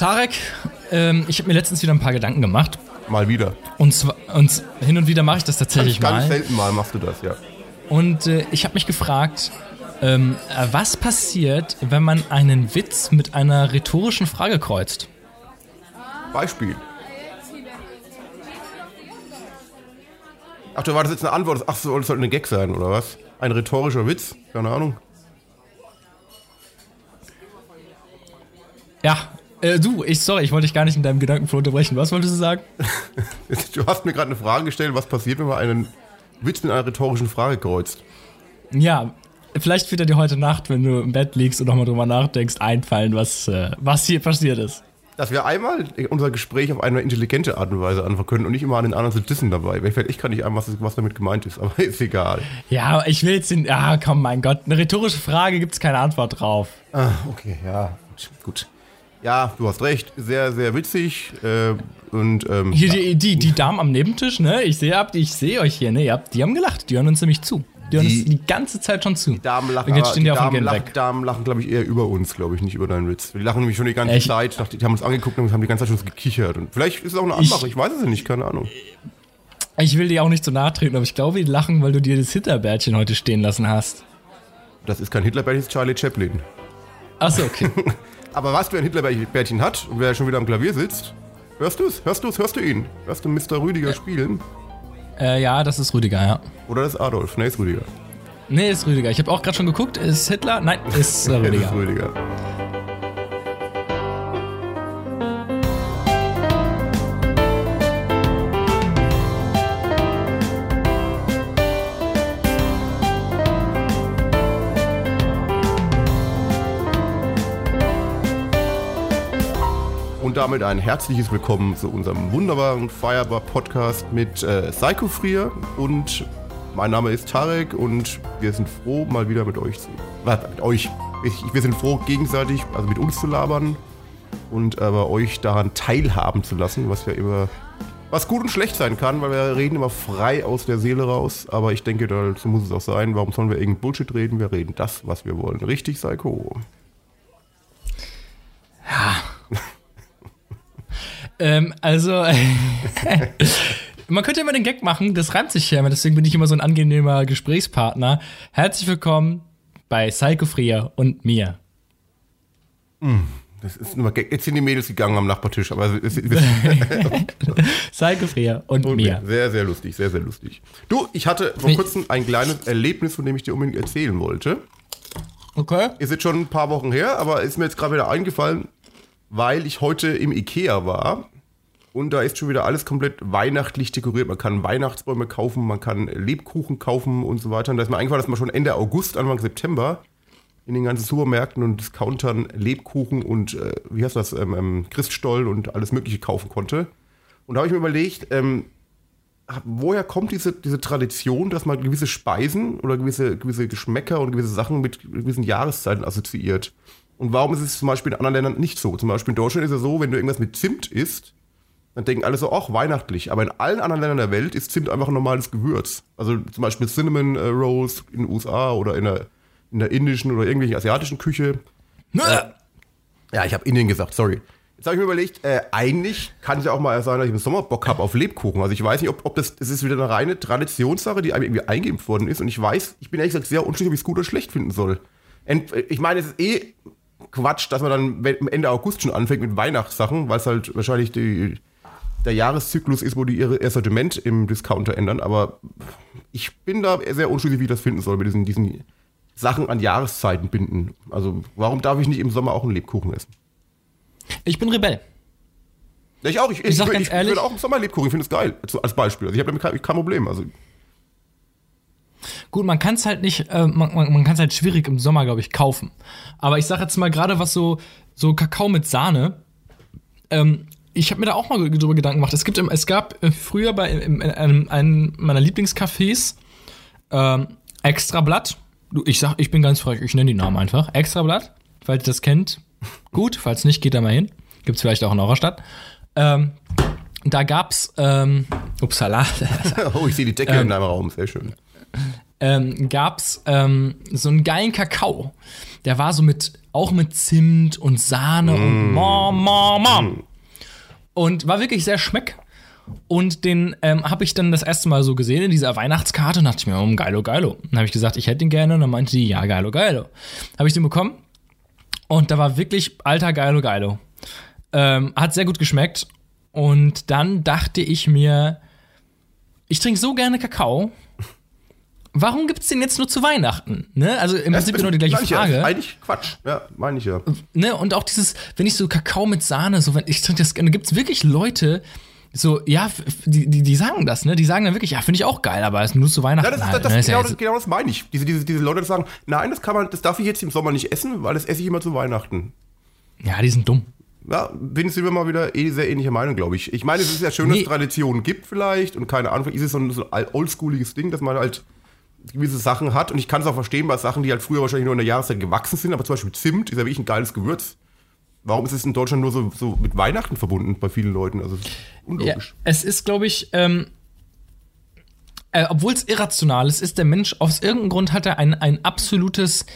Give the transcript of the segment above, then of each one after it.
Tarek, ähm, ich habe mir letztens wieder ein paar Gedanken gemacht. Mal wieder. Und, zwar, und hin und wieder mache ich das tatsächlich Ganz mal. selten mal machst du das, ja. Und äh, ich habe mich gefragt, ähm, äh, was passiert, wenn man einen Witz mit einer rhetorischen Frage kreuzt? Beispiel. Ach, du war das jetzt eine Antwort? Ach so, das sollte eine Gag sein, oder was? Ein rhetorischer Witz? Keine Ahnung. Ja, äh, du, ich, sorry, ich wollte dich gar nicht in deinem Gedankenflow unterbrechen. Was wolltest du sagen? Du hast mir gerade eine Frage gestellt, was passiert, wenn man einen Witz mit einer rhetorischen Frage kreuzt? Ja, vielleicht wird er dir heute Nacht, wenn du im Bett liegst und nochmal drüber nachdenkst, einfallen, was, äh, was hier passiert ist. Dass wir einmal unser Gespräch auf eine intelligente Art und Weise anfangen können und nicht immer an den anderen zu dissen dabei. Fällt echt gar nicht ein, was, was damit gemeint ist, aber ist egal. Ja, ich will jetzt den. Ja, komm, mein Gott. Eine rhetorische Frage gibt es keine Antwort drauf. Ah, okay, ja, gut. gut. Ja, du hast recht. Sehr, sehr witzig. Äh, und, ähm, Hier, die, die, die Damen am Nebentisch, ne? Ich sehe ich seh euch hier, ne? Ihr habt, die haben gelacht. Die hören uns nämlich zu. Die hören Die- uns die ganze Zeit schon zu. Damen lachen, Und jetzt aber stehen die, auf dem Damen lachen. Damen lachen, glaube ich, eher über uns, glaube ich, nicht über deinen Witz. Die lachen nämlich schon die ganze Echt? Zeit. Die haben uns angeguckt und haben die ganze Zeit schon gekichert. Und vielleicht ist es auch eine Ich- Anmache, ich, weiß es ja nicht, keine Ahnung. Ich will dir auch nicht so nahe treten, aber ich glaube, die lachen, weil du dir das Hitlerbärtchen heute stehen lassen hast. Das ist kein Hitlerbärtchen, das ist Charlie Chaplin. Achso, okay. Aber was, wer ein Hitlerbärtchen hat und wer schon wieder am Klavier sitzt, hörst du es? Hörst du es? Hörst du ihn? Hörst du Mr. Rüdiger spielen? äh, ja, das ist Rüdiger, ja. Oder das ist Adolf? Ne, ist Rüdiger. Nee, ist Rüdiger. Ich habe auch gerade schon geguckt. Ist Hitler? Nein, ist äh, Rüdiger. ist Rüdiger. Damit ein herzliches Willkommen zu unserem wunderbaren Firebar-Podcast mit äh, Psycho Frier und mein Name ist Tarek und wir sind froh, mal wieder mit euch zu. Was, mit euch. Ich, wir sind froh, gegenseitig, also mit uns zu labern und aber euch daran teilhaben zu lassen, was ja immer was gut und schlecht sein kann, weil wir reden immer frei aus der Seele raus. Aber ich denke, dazu muss es auch sein. Warum sollen wir irgendein Bullshit reden? Wir reden das, was wir wollen. Richtig, Psycho. Ähm, also, man könnte immer den Gag machen, das reimt sich ja immer, deswegen bin ich immer so ein angenehmer Gesprächspartner. Herzlich willkommen bei Psycho Frier und mir. Das ist nur mal, jetzt sind die Mädels gegangen am Nachbartisch, aber es ist Psycho Frier und, Und mir. Sehr, sehr lustig, sehr, sehr lustig. Du, ich hatte vor kurzem ein kleines Erlebnis, von dem ich dir unbedingt erzählen wollte. Okay. Ist jetzt schon ein paar Wochen her, aber ist mir jetzt gerade wieder eingefallen, weil ich heute im Ikea war. Und da ist schon wieder alles komplett weihnachtlich dekoriert. Man kann Weihnachtsbäume kaufen, man kann Lebkuchen kaufen und so weiter. Und da ist mir eingefallen, dass man schon Ende August, Anfang September in den ganzen Supermärkten und Discountern Lebkuchen und, äh, wie heißt das, ähm, ähm, Christstollen und alles Mögliche kaufen konnte. Und da habe ich mir überlegt, ähm, woher kommt diese, diese Tradition, dass man gewisse Speisen oder gewisse, gewisse Geschmäcker und gewisse Sachen mit gewissen Jahreszeiten assoziiert? Und warum ist es zum Beispiel in anderen Ländern nicht so? Zum Beispiel in Deutschland ist es so, wenn du irgendwas mit Zimt isst, dann denken alle so, ach, weihnachtlich. Aber in allen anderen Ländern der Welt ist Zimt einfach ein normales Gewürz. Also zum Beispiel Cinnamon äh, Rolls in den USA oder in der, in der indischen oder irgendwelchen asiatischen Küche. Ja, ich habe Indien gesagt, sorry. Jetzt habe ich mir überlegt, äh, eigentlich kann es ja auch mal sein, dass ich im Sommer Bock habe auf Lebkuchen. Also ich weiß nicht, ob, ob das, das ist wieder eine reine Traditionssache, die einem irgendwie eingeimpft worden ist. Und ich weiß, ich bin ehrlich gesagt sehr unschlüssig, ob ich es gut oder schlecht finden soll. Ent, ich meine, es ist eh Quatsch, dass man dann Ende August schon anfängt mit Weihnachtssachen, weil es halt wahrscheinlich die, der Jahreszyklus ist, wo die ihre ihr Sortiment im Discounter ändern. Aber ich bin da sehr unschlüssig, wie ich das finden soll, mit diesen, diesen Sachen an Jahreszeiten binden. Also warum darf ich nicht im Sommer auch einen Lebkuchen essen? Ich bin Rebell. Ja, ich auch. Ich, Ich sag ich, ganz ich, ehrlich- ich würde auch im Sommer Lebkuchen. Ich finde es geil. Also als Beispiel. Also ich habe damit kein, kein Problem. Also Gut, man kann es halt nicht, äh, man, man, man kann es halt schwierig im Sommer, glaube ich, kaufen. Aber ich sage jetzt mal gerade was so, so Kakao mit Sahne. Ähm, ich habe mir da auch mal drüber Gedanken gemacht. Es gibt, es gab äh, früher bei in einem, einem meiner Lieblingscafés ähm, Extrablatt. Du, ich sag, ich bin ganz frech, ich nenne die Namen einfach. Extrablatt, falls ihr das kennt. Gut, falls nicht, geht da mal hin. Gibt's vielleicht auch in eurer Stadt. Ähm, da gab's, ähm, upsala, oh, ich sehe die Decke in deinem Raum. Sehr schön. ähm, gab's ähm, so einen geilen Kakao. Der war so mit auch mit Zimt und Sahne und ma, ma, ma. Und war wirklich sehr schmeck. Und den ähm, habe ich dann das erste Mal so gesehen in dieser Weihnachtskarte und dachte ich mir, oh, geilo, geilo. Dann habe ich gesagt, ich hätte den gerne. Und dann meinte die, ja, geilo, geilo. Habe ich den bekommen. Und da war wirklich alter geilo, geilo. Ähm, hat sehr gut geschmeckt. Und dann dachte ich mir, ich trinke so gerne Kakao. Warum gibt es den jetzt nur zu Weihnachten? Ne? Also im Prinzip genau die gleiche ich Frage. Ja. Eigentlich Quatsch. Ja, meine ich ja. ne, und auch dieses, wenn ich so Kakao mit Sahne, so wenn ich trinke das gerne, gibt es wirklich Leute, so, ja, die, die, die sagen das, ne? Die sagen dann wirklich, ja, finde ich auch geil, aber es ist nur zu Weihnachten. Ja, das, halt, das, ne? das, ja genau, das, genau das meine ich. Diese, diese, diese Leute die sagen, nein, das kann man, das darf ich jetzt im Sommer nicht essen, weil das esse ich immer zu Weihnachten. ja, die sind dumm. Ja, bin sind wir mal wieder eh sehr ähnliche Meinung, glaube ich. Ich meine, es ist ja schön, dass Nee. es Traditionen gibt vielleicht und keine Ahnung, ist es so ein, so ein oldschooliges Ding, dass man halt gewisse Sachen hat und ich kann es auch verstehen bei Sachen, die halt früher wahrscheinlich nur in der Jahreszeit gewachsen sind, aber zum Beispiel Zimt ist ja wirklich ein geiles Gewürz. Warum ist es in Deutschland nur so, so mit Weihnachten verbunden bei vielen Leuten? Also es ist Ja, unlogisch. es ist, glaube ich, ähm, äh, obwohl es irrational ist, ist der Mensch, aus irgendeinem Grund hat er ein, ein absolutes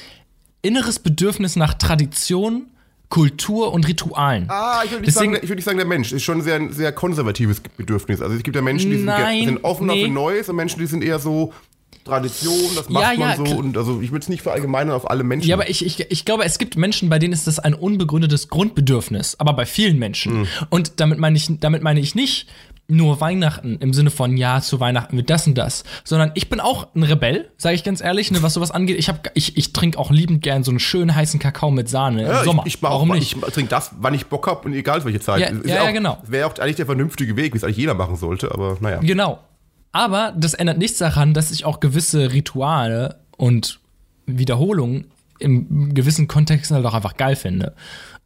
inneres Bedürfnis nach Tradition, Kultur und Ritualen. Ah, ich würde nicht, Deswegen- sagen, ich würd nicht sagen, der Mensch ist schon ein sehr, ein sehr konservatives Bedürfnis. Also es gibt ja Menschen, die sind, Nein, sind offener nee. für Neues und Menschen, die sind eher so Tradition, das macht Ja, man ja, so. klar. Und also ich würde es nicht verallgemeinern auf alle Menschen. Ja, aber ich, ich, ich glaube, es gibt Menschen, bei denen ist das ein unbegründetes Grundbedürfnis, aber bei vielen Menschen. Mhm. Und damit meine ich, damit meine ich nicht nur Weihnachten im Sinne von ja, zu Weihnachten wird das und das, sondern ich bin auch ein Rebell, sage ich ganz ehrlich, ne, was sowas angeht. Ich, hab, ich, ich trinke auch liebend gern so einen schönen heißen Kakao mit Sahne Ja, im Sommer. Ich, ich, Warum auch, nicht? ich trinke das, wann ich Bock habe und egal welche Zeit. Ja, Ist ja, ja, auch, genau. Wäre auch eigentlich der vernünftige Weg, wie es eigentlich jeder machen sollte, aber naja. Genau. Aber das ändert nichts daran, dass ich auch gewisse Rituale und Wiederholungen im gewissen Kontext halt auch einfach geil finde.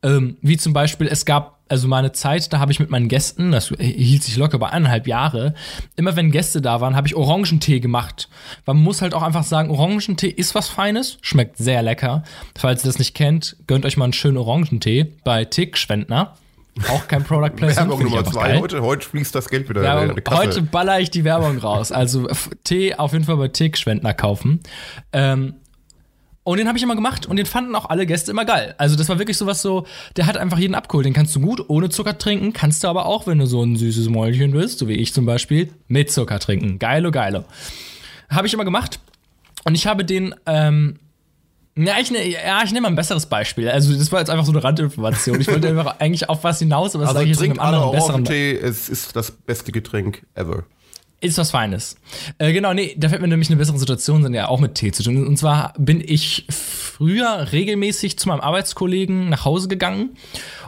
Ähm, wie zum Beispiel, es gab also mal eine Zeit, da habe ich mit meinen Gästen, das hielt sich locker bei eineinhalb Jahre, immer wenn Gäste da waren, habe ich Orangentee gemacht. Man muss halt auch einfach sagen, Orangentee ist was Feines, schmeckt sehr lecker. Falls ihr das nicht kennt, gönnt euch mal einen schönen Orangentee bei Tick Schwendner. Auch kein Product Placement. Werbung Nummer zwei. geil. Heute, heute fließt das Geld wieder Ja, in die Kasse. heute baller ich die Werbung raus. Also Tee auf jeden Fall bei Tick-Schwendner kaufen. Ähm, und den habe ich immer gemacht und den fanden auch alle Gäste immer geil. Also das war wirklich sowas so, der hat einfach jeden abgeholt. Den kannst du gut ohne Zucker trinken, kannst du aber auch, wenn du so ein süßes Mäulchen bist, so wie ich zum Beispiel, mit Zucker trinken. Geilo, geilo. Habe ich immer gemacht. Und ich habe den, ähm, ja, ich, ne, ja, ich nehme mal ein besseres Beispiel. Also, das war jetzt einfach so eine Randinformation. Ich wollte einfach eigentlich auf was hinaus, aber das also sage ich jetzt trink einem anderen, besseren Orangentee, es ist das beste Getränk ever. Ist was Feines. Äh, genau, nee, da fällt mir nämlich eine bessere Situation, sind ja auch mit Tee zu tun. Und zwar bin ich früher regelmäßig zu meinem Arbeitskollegen nach Hause gegangen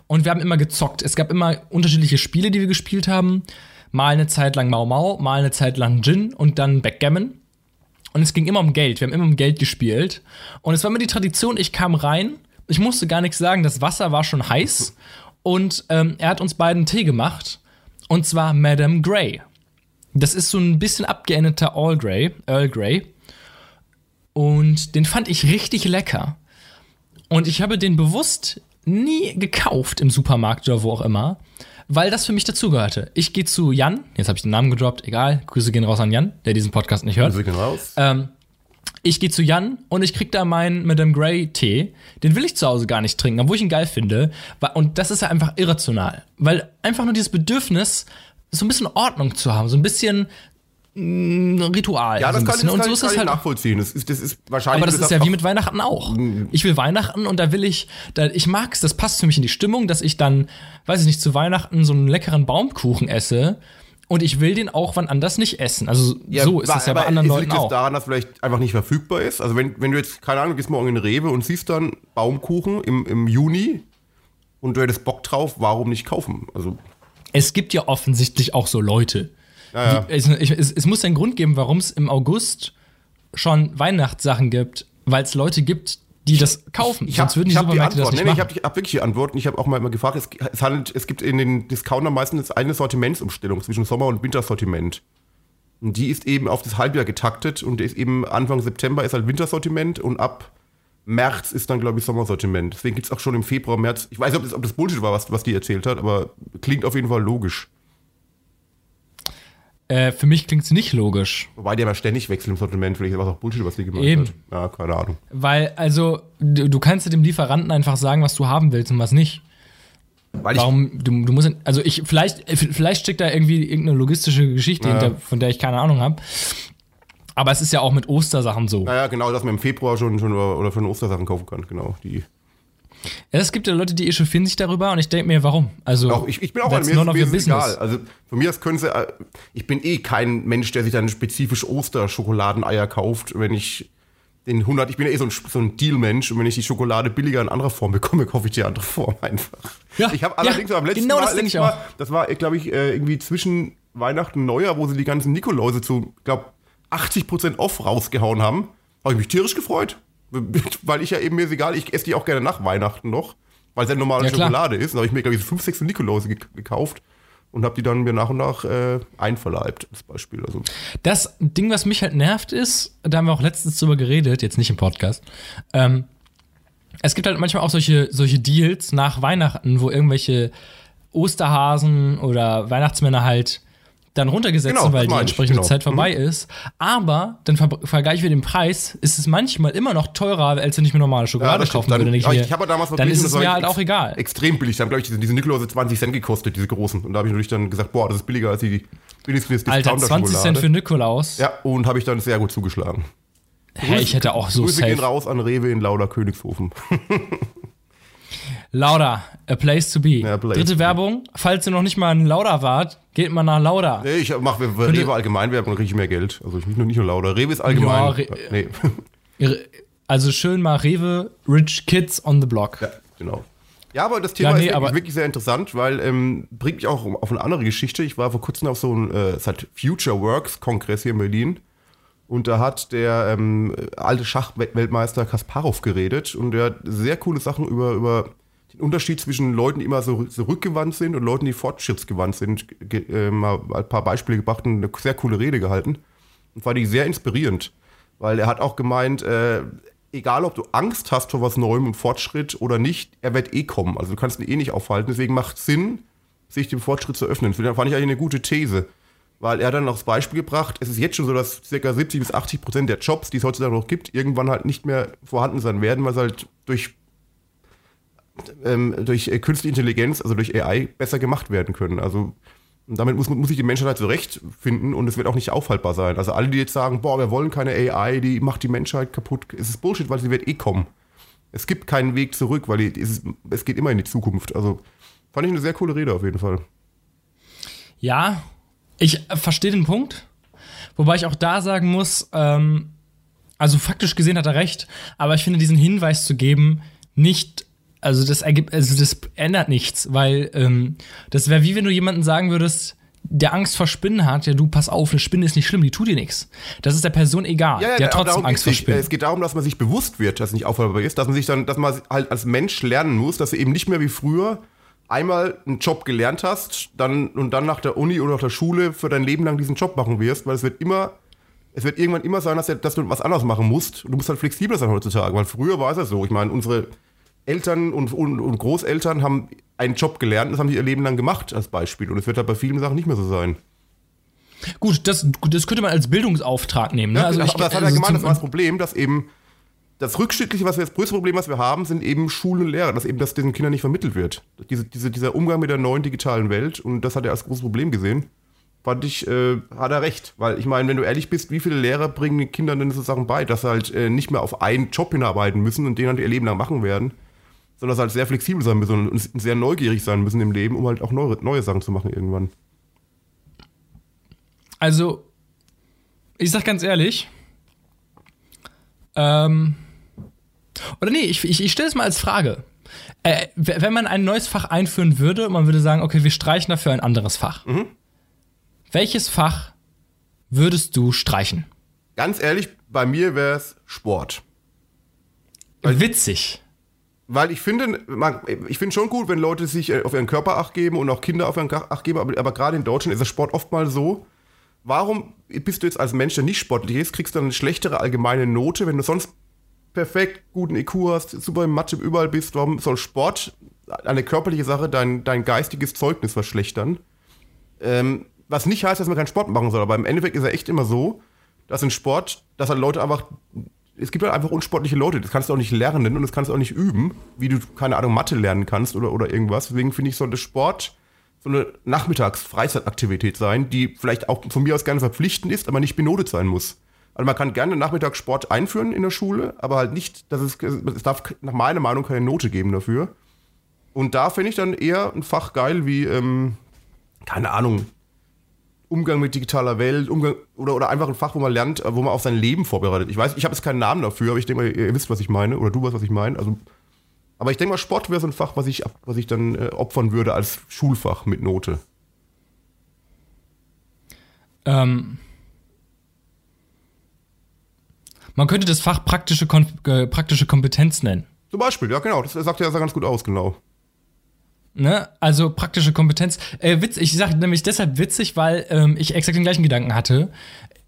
und wir haben immer gezockt. Es gab immer unterschiedliche Spiele, die wir gespielt haben. Mal eine Zeit lang Mau Mau, mal eine Zeit lang Gin und dann Backgammon. Und es ging immer um Geld. Wir haben immer um Geld gespielt. Und es war immer die Tradition, ich kam rein, ich musste gar nichts sagen, das Wasser war schon heiß. Und ähm, er hat uns beiden Tee gemacht. Und zwar Madame Grey. Das ist so ein bisschen abgeänderter Earl Grey, Earl Grey. Und den fand ich richtig lecker. Und ich habe den bewusst nie gekauft im Supermarkt oder wo auch immer, weil das für mich dazugehörte. Ich gehe zu Jan, jetzt habe ich den Namen gedroppt, egal, Grüße gehen raus an Jan, der diesen Podcast nicht hört. Also gehen raus. Ähm, ich gehe zu Jan und ich krieg da meinen Madame Grey Tee. Den will ich zu Hause gar nicht trinken, obwohl ich ihn geil finde. Und das ist ja einfach irrational. Weil einfach nur dieses Bedürfnis, so ein bisschen Ordnung zu haben, so ein bisschen Ritual. ja, so das kann, das Und so ich- ist es ich halt. nachvollziehen. Das ist, das ist wahrscheinlich. Aber das ist ja wie mit Weihnachten auch. Ich will Weihnachten und da will ich, da, ich mag's, das passt für mich in die Stimmung, dass ich dann, weiß ich nicht, zu Weihnachten so einen leckeren Baumkuchen esse und ich will den auch wann anders nicht essen. Also so ist das ja bei anderen es Leuten liegt es auch. daran, dass vielleicht einfach nicht verfügbar ist. Also wenn, wenn du jetzt, keine Ahnung, gehst morgen in Rewe und siehst dann Baumkuchen im, im Juni und du hättest Bock drauf, warum nicht kaufen? Also Es gibt ja offensichtlich auch so Leute. Ja. Die, es, ich- es, es muss einen Grund geben, warum es im August schon Weihnachtssachen gibt, weil es Leute gibt, die das kaufen. Ich habe Sonst würden die hab die Supermärkte das Antwort. nicht Nee, nee, ich machen. habe hab wirklich die Antwort. und Ich habe auch mal immer gefragt, es, es, handelt, es gibt in den Discountern meistens eine Sortimentsumstellung zwischen Sommer- und Wintersortiment. Und die ist eben auf das Halbjahr getaktet und ist eben Anfang September ist halt Wintersortiment und ab März ist dann, glaube ich, Sommersortiment. Deswegen gibt es auch schon im Februar, März. Ich weiß nicht, ob das, ob das Bullshit war, was, was die erzählt hat, aber klingt auf jeden Fall logisch. Äh, für mich klingt es nicht logisch. Wobei die aber ständig wechseln im Sortiment. Vielleicht ist das auch Bullshit, was die gemacht Eben. hat. Ja, keine Ahnung. Weil, also, du, du kannst ja dem Lieferanten einfach sagen, was du haben willst und was nicht. Weil ich, Warum, du, du musst, also ich, vielleicht, vielleicht steckt da irgendwie irgendeine logistische Geschichte Ja. hinter, von der ich keine Ahnung habe. Aber es ist ja auch mit Ostersachen so. naja, genau, dass man im Februar schon, schon oder, oder für den Ostersachen kaufen kann. Genau. Die, Ja, es gibt ja Leute, die echauffieren sich darüber und ich denke mir, warum? Also, auch ich, ich bin auch an mir, mir ist egal. Also von mir aus können sie, äh, ich bin eh kein Mensch, der sich dann spezifisch Osterschokoladeneier kauft, wenn ich den 100, ich bin ja eh so ein, so ein Deal-Mensch und wenn ich die Schokolade billiger in anderer Form bekomme, kaufe ich die andere Form einfach. Ja, ich habe ja, allerdings am letzten genau Mal, das ich Mal, das war, glaube ich, äh, irgendwie zwischen Weihnachten und Neujahr, wo sie die ganzen Nikoläuse zu, glaube 80% off rausgehauen haben, habe ich mich tierisch gefreut. Weil ich ja eben, mir ist egal, ich esse die auch gerne nach Weihnachten noch, weil es ja normale Ja. Schokolade ist. Da habe ich mir, glaube ich, so fünf, sechs Nikoläuse ge gekauft und habe die dann mir nach und nach äh, einverleibt, als Beispiel. Also, Das Ding, was mich halt nervt, ist, da haben wir auch letztens drüber geredet, jetzt nicht im Podcast. Ähm, es gibt halt manchmal auch solche, solche Deals nach Weihnachten, wo irgendwelche Osterhasen oder Weihnachtsmänner halt dann runtergesetzt Genau, sind, weil die entsprechende genau. Zeit vorbei ist. Aber dann ver vergleichen wir den Preis, ist es manchmal immer noch teurer, als wenn ich mir normale Schokolade stimmt. kaufen würde. Dann- Denke aber ich mir, ich habe damals dann ist es mir halt auch egal. extrem billig. Da haben, glaube ich, diese, Nikoläuse 20 Cent gekostet, diese großen. Und da habe ich natürlich dann gesagt, boah, das ist billiger als die billigste Alter, 20 Cent für. Nikolaus. Ja, und habe ich dann sehr gut zugeschlagen. Hä, ich hätte auch so Grüße gehen safe. raus an Rewe in Lauder Königshofen. Lauda, a place to be. Ja, place Dritte to be. Werbung, falls ihr noch nicht mal in Lauda wart, geht mal nach Lauda. Nee, ich mache Rewe Allgemeinwerbung, dann kriege ich mehr Geld. Also ich nicht nur, nicht nur Lauder. Rewe ist allgemein. Ja, Re- nee. Also schön mal Rewe, Rich Kids on the Block. Ja, genau. Ja, aber das Thema Ja, nee, ist wirklich, wirklich sehr interessant, weil ähm, bringt mich auch auf eine andere Geschichte. Ich war vor kurzem auf so einem äh, hat Future Works Kongress hier in Berlin und da hat der ähm, alte Schachweltmeister Kasparov geredet und der hat sehr coole Sachen über, über Unterschied zwischen Leuten, die immer so, so rückgewandt sind und Leuten, die fortschrittsgewandt sind, ge, äh, mal ein paar Beispiele gebracht und eine sehr coole Rede gehalten. Und fand ich sehr inspirierend, weil er hat auch gemeint, äh, egal ob du Angst hast vor was Neuem und Fortschritt oder nicht, er wird eh kommen. Also du kannst ihn eh nicht aufhalten. Deswegen macht Sinn, sich dem Fortschritt zu öffnen. Das fand ich eigentlich eine gute These. Weil er dann noch das Beispiel gebracht, es ist jetzt schon so, dass ca. 70 bis 80 Prozent der Jobs, die es heutzutage noch gibt, irgendwann halt nicht mehr vorhanden sein werden, weil sie halt durch, ähm, durch äh, künstliche Intelligenz, also durch AI, besser gemacht werden können. Also damit muss, muss sich die Menschheit halt zurechtfinden und es wird auch nicht aufhaltbar sein. Also alle, die jetzt sagen, boah, wir wollen keine AI, die macht die Menschheit kaputt, es ist Bullshit, weil sie wird eh kommen. Es gibt keinen Weg zurück, weil es, ist, es geht immer in die Zukunft. Also fand ich eine sehr coole Rede auf jeden Fall. Ja, ich äh, verstehe den Punkt. Wobei ich auch da sagen muss, ähm, also faktisch gesehen hat er recht, aber ich finde diesen Hinweis zu geben, nicht, also das ergibt, also das ändert nichts, weil ähm, das wäre wie wenn du jemandem sagen würdest, der Angst vor Spinnen hat, ja du, pass auf, eine Spinne ist nicht schlimm, die tut dir nichts. Das ist der Person egal. der hat trotzdem Angst vor. Spinnen. Es geht darum, dass man sich bewusst wird, dass es nicht aufhaltbar ist, dass man sich dann, dass man halt als Mensch lernen muss, dass du eben nicht mehr wie früher einmal einen Job gelernt hast, dann und dann nach der Uni oder nach der Schule für dein Leben lang diesen Job machen wirst, weil es wird immer, es wird irgendwann immer sein, dass, dass du was anderes machen musst. Und du musst halt flexibler sein heutzutage, weil früher war es ja so. Ich meine, unsere Eltern und, und, und Großeltern haben einen Job gelernt, das haben sie ihr Leben lang gemacht als Beispiel. Und es wird halt bei vielen Sachen nicht mehr so sein. Gut, das, das könnte man als Bildungsauftrag nehmen. Ne? Ja, Also aber ich, das hat er also gemeint, das war das Problem, dass eben das rückschrittliche, was wir das größte Problem, was wir haben, sind eben Schulen und Lehrer, dass eben das den Kindern nicht vermittelt wird. Diese, diese, dieser Umgang mit der neuen digitalen Welt und das hat er als großes Problem gesehen. Fand ich, äh, hat er recht. Weil ich meine, wenn du ehrlich bist, wie viele Lehrer bringen den Kindern denn so Sachen bei, dass sie halt äh, nicht mehr auf einen Job hinarbeiten müssen und den halt ihr Leben lang machen werden, sondern dass halt sehr flexibel sein müssen und sehr neugierig sein müssen im Leben, um halt auch neue, neue Sachen zu machen irgendwann. Also, ich sag ganz ehrlich, ähm, oder nee, ich, ich, ich stelle es mal als Frage. Äh, wenn man ein neues Fach einführen würde und man würde sagen, okay, wir streichen dafür ein anderes Fach. Welches Fach würdest du streichen? Ganz ehrlich, bei mir wäre es Sport. Weil- Witzig. Weil ich finde, man, ich finde schon gut, wenn Leute sich äh, auf ihren Körper acht geben und auch Kinder auf ihren Ka- acht geben, aber, aber gerade in Deutschland ist der Sport oftmals so. Warum bist du jetzt als Mensch, der nicht sportlich ist, kriegst du dann eine schlechtere allgemeine Note, wenn du sonst perfekt guten IQ hast, super im Mathe überall bist? Warum soll Sport, eine körperliche Sache, dein, dein geistiges Zeugnis verschlechtern? Ähm, was nicht heißt, dass man keinen Sport machen soll, aber im Endeffekt ist er echt immer so, dass ein Sport, dass halt Leute einfach, es gibt halt einfach unsportliche Leute, das kannst du auch nicht lernen und das kannst du auch nicht üben, wie du, keine Ahnung, Mathe lernen kannst oder, oder irgendwas. Deswegen finde ich, sollte Sport so eine Nachmittags-Freizeitaktivität sein, die vielleicht auch von mir aus gerne verpflichtend ist, aber nicht benotet sein muss. Also man kann gerne Nachmittagssport einführen in der Schule, aber halt nicht, dass es, es darf nach meiner Meinung keine Note geben dafür. Und da finde ich dann eher ein Fach geil wie, ähm, keine Ahnung, Umgang mit digitaler Welt, Umgang oder, oder einfach ein Fach, wo man lernt, wo man auf sein Leben vorbereitet. Ich weiß, ich habe jetzt keinen Namen dafür, aber ich denke mal, ihr wisst, was ich meine, oder du weißt, was ich meine. Also, aber ich denke mal, Sport wäre so ein Fach, was ich, was ich dann äh, opfern würde als Schulfach mit Note. Ähm, man könnte das Fach praktische, Kon äh, praktische Kompetenz nennen. Zum Beispiel, ja genau, das sagt ja ganz gut aus, genau. Ne? Also praktische Kompetenz. Äh, witz, ich sage nämlich deshalb witzig, weil ähm, ich exakt den gleichen Gedanken hatte,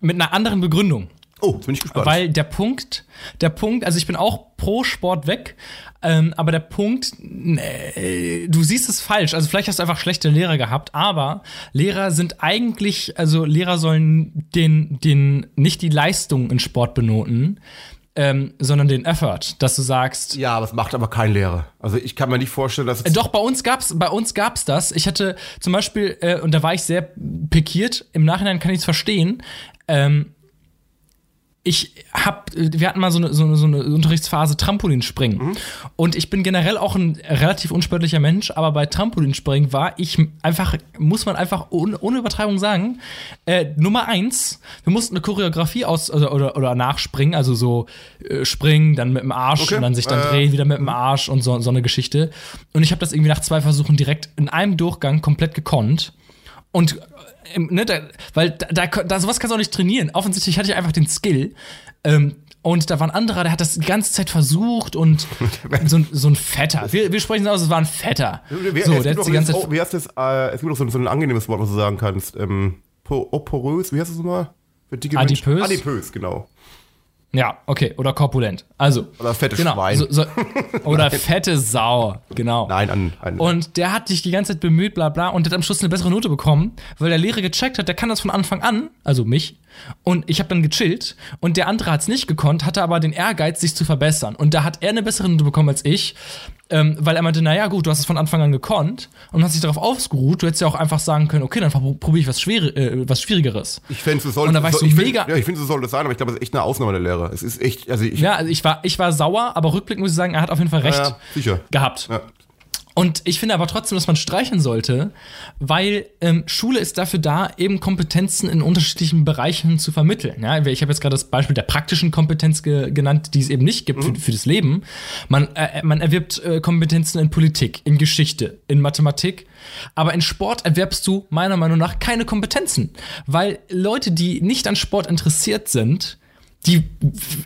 mit einer anderen Begründung. Oh, jetzt bin ich gespannt. Weil der Punkt, der Punkt, also ich bin auch pro Sport weg, ähm, aber der Punkt, äh, du siehst es falsch. Also vielleicht hast du einfach schlechte Lehrer gehabt, aber Lehrer sind eigentlich, also Lehrer sollen den, den nicht die Leistung in Sport benoten, ähm, sondern den Effort, dass du sagst. Ja, aber es macht aber kein Lehrer. Also ich kann mir nicht vorstellen, dass. Äh, doch, bei uns gab's, bei uns gab's das. Ich hatte zum Beispiel, äh, und da war ich sehr pikiert, im Nachhinein kann ich es verstehen, ähm, ich hab, wir hatten mal so eine, so eine, so eine Unterrichtsphase Trampolinspringen. Mhm. Und ich bin generell auch ein relativ unsportlicher Mensch, aber bei Trampolinspringen war ich einfach, muss man einfach ohne, ohne Übertreibung sagen, äh, Nummer eins, wir mussten eine Choreografie aus oder, oder, oder nachspringen, also so äh, springen, dann mit dem Arsch okay. und dann sich dann äh. drehen, wieder mit dem Arsch und so, so eine Geschichte. Und ich habe das irgendwie nach zwei Versuchen direkt in einem Durchgang komplett gekonnt. Und ne, da, weil da, da, sowas kannst du auch nicht trainieren. Offensichtlich hatte ich einfach den Skill. Ähm, und da war ein anderer, der hat das die ganze Zeit versucht und so, so ein Fetter. Wir, wir sprechen aus, es war ein Fetter. Wie, so, der hat die ganze Zeit. Wie heißt das? Äh, es gibt auch so, so ein angenehmes Wort, was du sagen kannst. Ähm, porös, wie heißt das nochmal? Adipös? Adipös, genau. Ja, okay. Oder korpulent. Also. Oder fette genau, Schwein. So, so, oder fette Sau. Genau. Nein, an, an. Und der hat sich die ganze Zeit bemüht, bla bla, und hat am Schluss eine bessere Note bekommen, weil der Lehrer gecheckt hat, der kann das von Anfang an, also mich, und ich habe dann gechillt und der andere hat es nicht gekonnt, hatte aber den Ehrgeiz, sich zu verbessern. Und da hat er eine bessere Note bekommen als ich, ähm, weil er meinte, naja gut, du hast es von Anfang an gekonnt und hast dich darauf ausgeruht. Du hättest ja auch einfach sagen können, okay, dann probiere ich was, Schwere, äh, was Schwierigeres. Ich finde, es soll, und da war ich so ich mega. Find, ja, ich finde, so soll das sein, aber ich glaube, es ist echt eine Ausnahme der Lehre. Es ist echt, also ich. Ja, also ich war, ich war sauer, aber rückblickend muss ich sagen, er hat auf jeden Fall recht ja, sicher. gehabt. Ja. Und ich finde aber trotzdem, dass man streichen sollte, weil ähm, Schule ist dafür da, eben Kompetenzen in unterschiedlichen Bereichen zu vermitteln. Ja, ich habe jetzt gerade das Beispiel der praktischen Kompetenz ge genannt, die es eben nicht gibt mhm. für, für, das Leben. Man, äh, man erwirbt äh, Kompetenzen in Politik, in Geschichte, in Mathematik. Aber in Sport erwerbst du meiner Meinung nach keine Kompetenzen, weil Leute, die nicht an Sport interessiert sind, die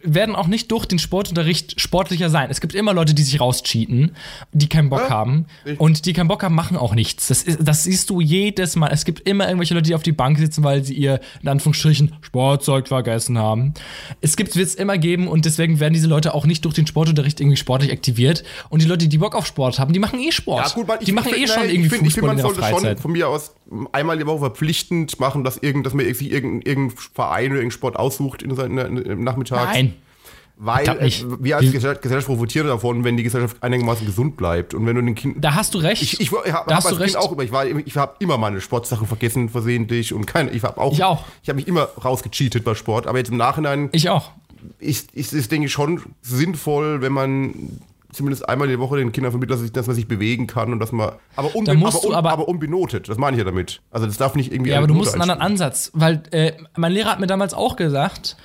werden auch nicht durch den Sportunterricht sportlicher sein. Es gibt immer Leute, die sich rauscheaten, die keinen Bock ja, haben. Und die keinen Bock haben, machen auch nichts. Das, ist, das siehst du jedes Mal. Es gibt immer irgendwelche Leute, die auf die Bank sitzen, weil sie ihr, in Anführungsstrichen, Sportzeug vergessen haben. Es gibt, wird es immer geben und deswegen werden diese Leute auch nicht durch den Sportunterricht irgendwie sportlich aktiviert. Und die Leute, die Bock auf Sport haben, die machen eh Sport. Ja, gut, man, die machen find, eh schon nein, irgendwie find, Fußball ich find, man in der Freizeit. Schon von mir aus einmal die Woche verpflichtend machen, dass, irgend, dass man sich irgendein, irgendein Verein oder irgendein Sport aussucht in seiner, im Nachmittag. Nein. Weil es, wir als Gesellschaft, Gesellschaft profitieren davon, wenn die Gesellschaft einigermaßen gesund bleibt. Und wenn du den Kind. Da hast du recht. Ich, ich, ich habe hab als Kind auch immer, ich, ich habe immer meine Sportsachen vergessen, versehentlich und keine. Ich habe auch. Ich auch. Ich habe mich immer rausgecheatet bei Sport, aber jetzt im Nachhinein. Ich auch. Ist, ist, ist denke ich, schon sinnvoll, wenn man zumindest einmal die Woche den Kindern vermittelt, dass, dass man sich bewegen kann und dass man. Aber, unbe aber, un aber, aber, unbenotet, das meine ich ja damit. Also das darf nicht irgendwie. Ja, aber du musst einen anderen Ansatz, weil äh, mein Lehrer hat mir damals auch gesagt,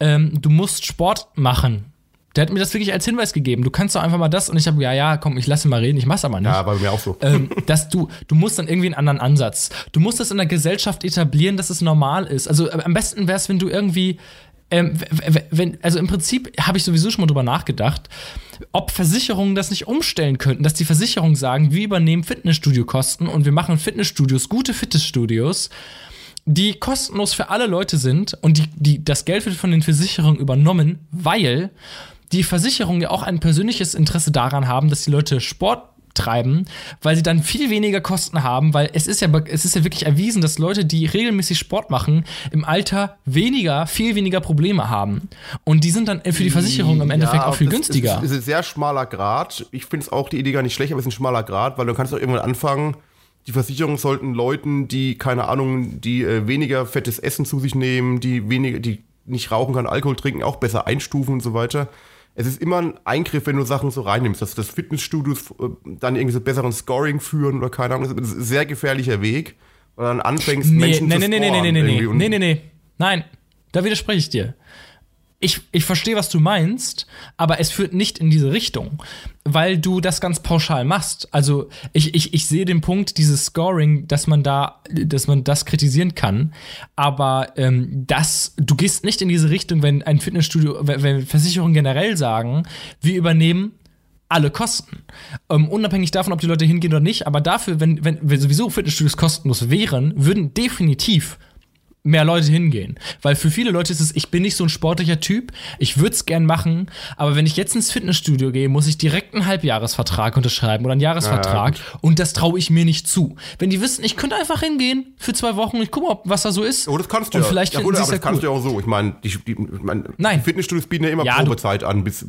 ähm, du musst Sport machen. Der hat mir das wirklich als Hinweis gegeben. Du kannst doch einfach mal das und ich habe ja, ja, komm, ich lasse mal reden, ich mach's aber nicht. Ja, war bei mir auch so. Ähm, dass du, du musst dann irgendwie einen anderen Ansatz. Du musst das in der Gesellschaft etablieren, dass es normal ist. Also äh, am besten wäre es, wenn du irgendwie ähm, wenn, also im Prinzip habe ich sowieso schon mal drüber nachgedacht, ob Versicherungen das nicht umstellen könnten, dass die Versicherungen sagen, wir übernehmen Fitnessstudiokosten und wir machen Fitnessstudios, gute Fitnessstudios, die kostenlos für alle Leute sind und die, die, das Geld wird von den Versicherungen übernommen, weil die Versicherungen ja auch ein persönliches Interesse daran haben, dass die Leute Sport treiben, weil sie dann viel weniger Kosten haben, weil es ist ja, es ist ja wirklich erwiesen, dass Leute, die regelmäßig Sport machen, im Alter weniger, viel weniger Probleme haben. Und die sind dann für die Versicherung im Endeffekt Ja, auch viel günstiger. Ist, ist ein sehr schmaler Grad. Ich finde es auch die Idee gar nicht schlecht, aber es ist ein schmaler Grad, weil du kannst auch irgendwann anfangen, die Versicherungen sollten Leuten, die, keine Ahnung, die äh, weniger fettes Essen zu sich nehmen, die weniger, die nicht rauchen kann, Alkohol trinken, auch besser einstufen und so weiter. Es ist immer ein Eingriff, wenn du Sachen so reinnimmst, dass das Fitnessstudios äh, dann irgendwie so besseren Scoring führen oder keine Ahnung. Das ist ein sehr gefährlicher Weg, weil dann anfängst, Nee, Menschen nee, zu nee, nee, nee, nee, nee, nee, nee, nee, nee. Nein, da widerspreche ich dir. Ich, ich verstehe, was du meinst, aber es führt nicht in diese Richtung, weil du das ganz pauschal machst. Also ich, ich, ich sehe den Punkt, dieses Scoring, dass man da, dass man das kritisieren kann, aber ähm, das, du gehst nicht in diese Richtung, wenn ein Fitnessstudio, wenn, Versicherungen generell sagen, wir übernehmen alle Kosten. Ähm, unabhängig davon, ob die Leute hingehen oder nicht, aber dafür, wenn, wenn, wenn sowieso Fitnessstudios kostenlos wären, würden definitiv mehr Leute hingehen. Weil für viele Leute ist es, ich bin nicht so ein sportlicher Typ, ich würde es gern machen, aber wenn ich jetzt ins Fitnessstudio gehe, muss ich direkt einen Halbjahresvertrag unterschreiben oder einen Jahresvertrag und das traue ich mir nicht zu. Wenn die wissen, ich könnte einfach hingehen für zwei Wochen, ich gucke mal, was da so ist. Oh, das kannst du und ja. vielleicht ja, gut, aber das ja kannst cool. du ja auch so. Ich meine, die, die, mein, Nein. Fitnessstudios bieten ja immer Ja, Probezeit an, bis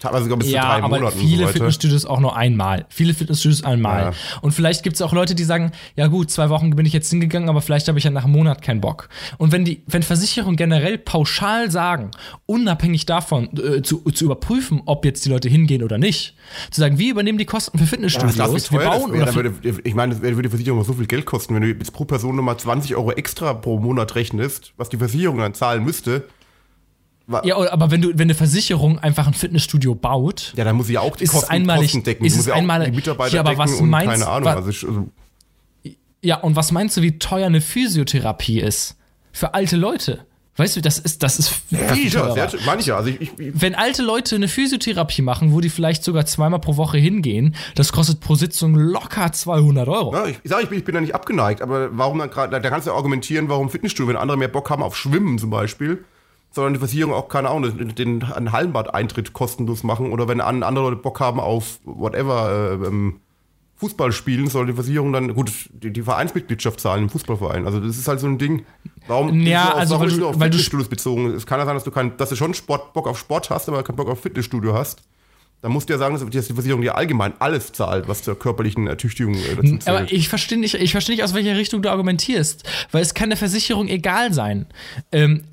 teilweise sogar bis ja, zu drei aber Monaten viele so. Fitnessstudios auch nur einmal. Viele Fitnessstudios einmal. Ja. Und vielleicht gibt es auch Leute, die sagen, ja gut, zwei Wochen bin ich jetzt hingegangen, aber vielleicht habe ich ja nach einem Monat keinen Bock. Und wenn die, wenn Versicherungen generell pauschal sagen, unabhängig davon äh, zu, zu überprüfen, ob jetzt die Leute hingehen oder nicht, zu sagen, wir übernehmen die Kosten für Was Fitnessstudios, das, wie wir das bauen wäre, oder würde, ich meine, das würde die Versicherung so viel Geld kosten, wenn du jetzt pro Person nochmal 20 Euro extra pro Monat rechnest, was die Versicherung dann zahlen müsste. ja, aber wenn du, wenn eine Versicherung einfach ein Fitnessstudio baut, Ja, dann muss sie ja auch die Kosten, einmalig- Kosten decken. ist die es ja einmalig- die Mitarbeiter Ja, aber decken was und meinst- keine Ahnung. wa- Also, ich- also, ja, und was meinst du, wie teuer eine Physiotherapie ist? Für alte Leute. Weißt du, das ist, das ist viel ja, sehr, ja. Also ich, ich, wenn alte Leute eine Physiotherapie machen, wo die vielleicht sogar zweimal pro Woche hingehen, das kostet pro Sitzung locker 200 Euro. Ja, ich, ich sage, ich bin, ich bin da nicht abgeneigt, aber warum dann gerade, da, kannst du ja argumentieren, warum Fitnessstudio, wenn andere mehr Bock haben auf Schwimmen zum Beispiel, sondern die Versicherung auch, keine Ahnung, den, den einen Hallenbad-Eintritt kostenlos machen oder wenn an, andere Leute Bock haben auf whatever, äh, ähm, Fußball spielen, soll die Versicherung dann, gut, die, die Vereinsmitgliedschaft zahlen im Fußballverein. Also das ist halt so ein Ding, warum Ja, nur auf- also warum weil du- nur auf weil Fitnessstudios bezogen? Es kann ja sein, dass du, kein, dass du schon Sport, Bock auf Sport hast, aber keinen Bock auf Fitnessstudio hast. Dann musst du ja sagen, dass die Versicherung dir allgemein alles zahlt, was zur körperlichen Ertüchtigung äh, dazu zählt. Aber ich verstehe nicht, ich verstehe nicht, aus welcher Richtung du argumentierst, weil es kann der Versicherung egal sein. Ähm, äh,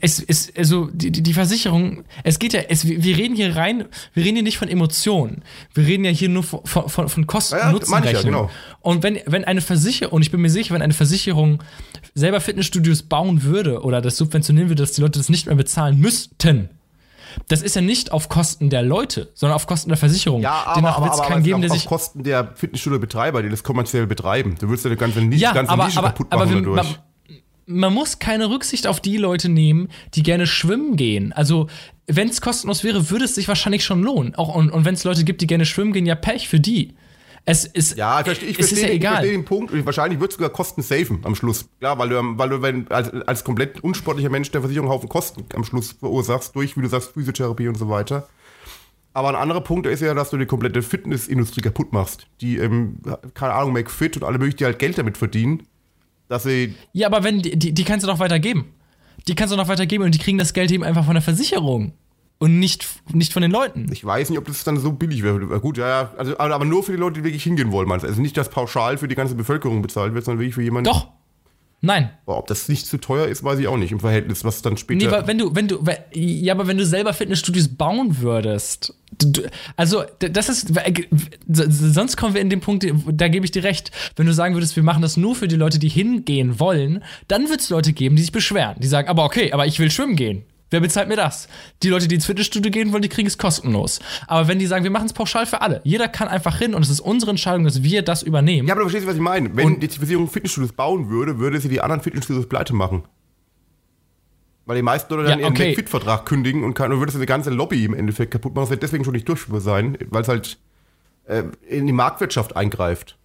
es ist also die, die Versicherung, es geht ja, es, wir wir reden hier rein, wir reden hier nicht von Emotionen, wir reden ja hier nur von, von, von Kosten Ja, Nutzen ja, genau. Und wenn wenn eine Versicherung, und ich bin mir sicher, wenn eine Versicherung selber Fitnessstudios bauen würde oder das subventionieren würde, dass die Leute das nicht mehr bezahlen müssten. Das ist ja nicht auf Kosten der Leute, sondern auf Kosten der Versicherung. Ja, aber, Demnach aber, aber, aber geben, auf, der auf sich Kosten der Fitnessstudio-Betreiber, die das kommerziell betreiben. Du würdest ja die ganze, Nische, Ja, ganze aber, Nische aber, kaputt machen wenn, dadurch. Man, muss keine Rücksicht auf die Leute nehmen, die gerne schwimmen gehen. Also, wenn es kostenlos wäre, würde es sich wahrscheinlich schon lohnen. Auch, und und wenn es Leute gibt, die gerne schwimmen gehen, ja, Pech für die. Es ist, Ja, ich verstehe, ich es ist verstehe, ja ich egal. verstehe den Punkt. Und Wahrscheinlich wird es sogar Kosten safen am Schluss. Klar, weil du, weil du wenn, als, als komplett unsportlicher Mensch der Versicherung einen Haufen Kosten am Schluss verursachst, durch, wie du sagst, Physiotherapie und so weiter. Aber ein anderer Punkt ist ja, dass du die komplette Fitnessindustrie kaputt machst. Die, ähm, keine Ahnung, McFit und alle möglichen, die halt Geld damit verdienen, dass sie Ja, aber wenn, die, die kannst du doch weitergeben. Die kannst du doch weitergeben und die kriegen das Geld eben einfach von der Versicherung. Und nicht, nicht von den Leuten. Ich weiß nicht, ob das dann so billig wäre. Gut, ja, ja. Also, aber aber nur für die Leute, die wirklich hingehen wollen, meinst du? Also nicht, dass pauschal für die ganze Bevölkerung bezahlt wird, sondern wirklich für jemanden. Doch. Nein. Boah, ob das nicht zu teuer ist, weiß ich auch nicht. Im Verhältnis, was dann später. Nee, wenn du, wenn du, ja, aber wenn du selber Fitnessstudios bauen würdest, du, also das ist, sonst kommen wir in den Punkt, da gebe ich dir recht, wenn du sagen würdest, wir machen das nur für die Leute, die hingehen wollen, dann wird es Leute geben, die sich beschweren, die sagen, aber okay, aber ich will schwimmen gehen. Wer bezahlt mir das? Die Leute, die ins Fitnessstudio gehen wollen, die kriegen es kostenlos. Aber wenn die sagen, wir machen es pauschal für alle, jeder kann einfach hin und es ist unsere Entscheidung, dass wir das übernehmen. ja, aber du verstehst, was ich meine. Wenn die Versicherung Fitnessstudios bauen würde, würde sie die anderen Fitnessstudios pleite machen. Weil die meisten Leute dann Ja, ihren okay. McFit-Vertrag kündigen und kann, du würdest eine ganze Lobby im Endeffekt kaputt machen. Das wird deswegen schon nicht durchführbar sein, weil es halt äh, in die Marktwirtschaft eingreift.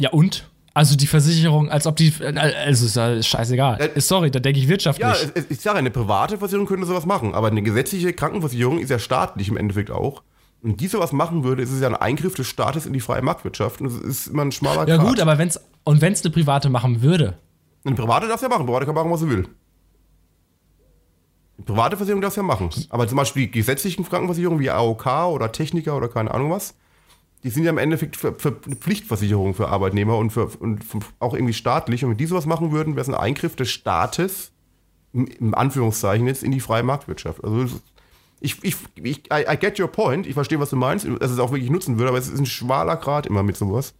Ja, und? Also die Versicherung, als ob die, also ist ja scheißegal. Äh, Sorry, da denke ich wirtschaftlich. Ja, ich sage, eine private Versicherung könnte sowas machen, aber eine gesetzliche Krankenversicherung ist ja staatlich im Endeffekt auch. Und die sowas machen würde, ist es ja ein Eingriff des Staates in die freie Marktwirtschaft. Und das ist immer ein schmaler Ja, gut, aber wenn's, und wenn es eine private machen würde, Ein Private darf ja machen. Private kann machen, was er will. Eine private Versicherung darf ja machen. Aber zum Beispiel die gesetzlichen Krankenversicherungen wie AOK oder Techniker oder keine Ahnung was, die sind ja im Endeffekt für, für eine Pflichtversicherung für Arbeitnehmer und, für, und auch irgendwie staatlich. Und wenn die sowas machen würden, wäre es ein Eingriff des Staates, im, Anführungszeichen jetzt, in die freie Marktwirtschaft. Also ich, ich, ich I, I get your point. Ich verstehe, was du meinst, dass es auch wirklich nutzen würde, aber es ist ein schmaler Grad immer mit sowas.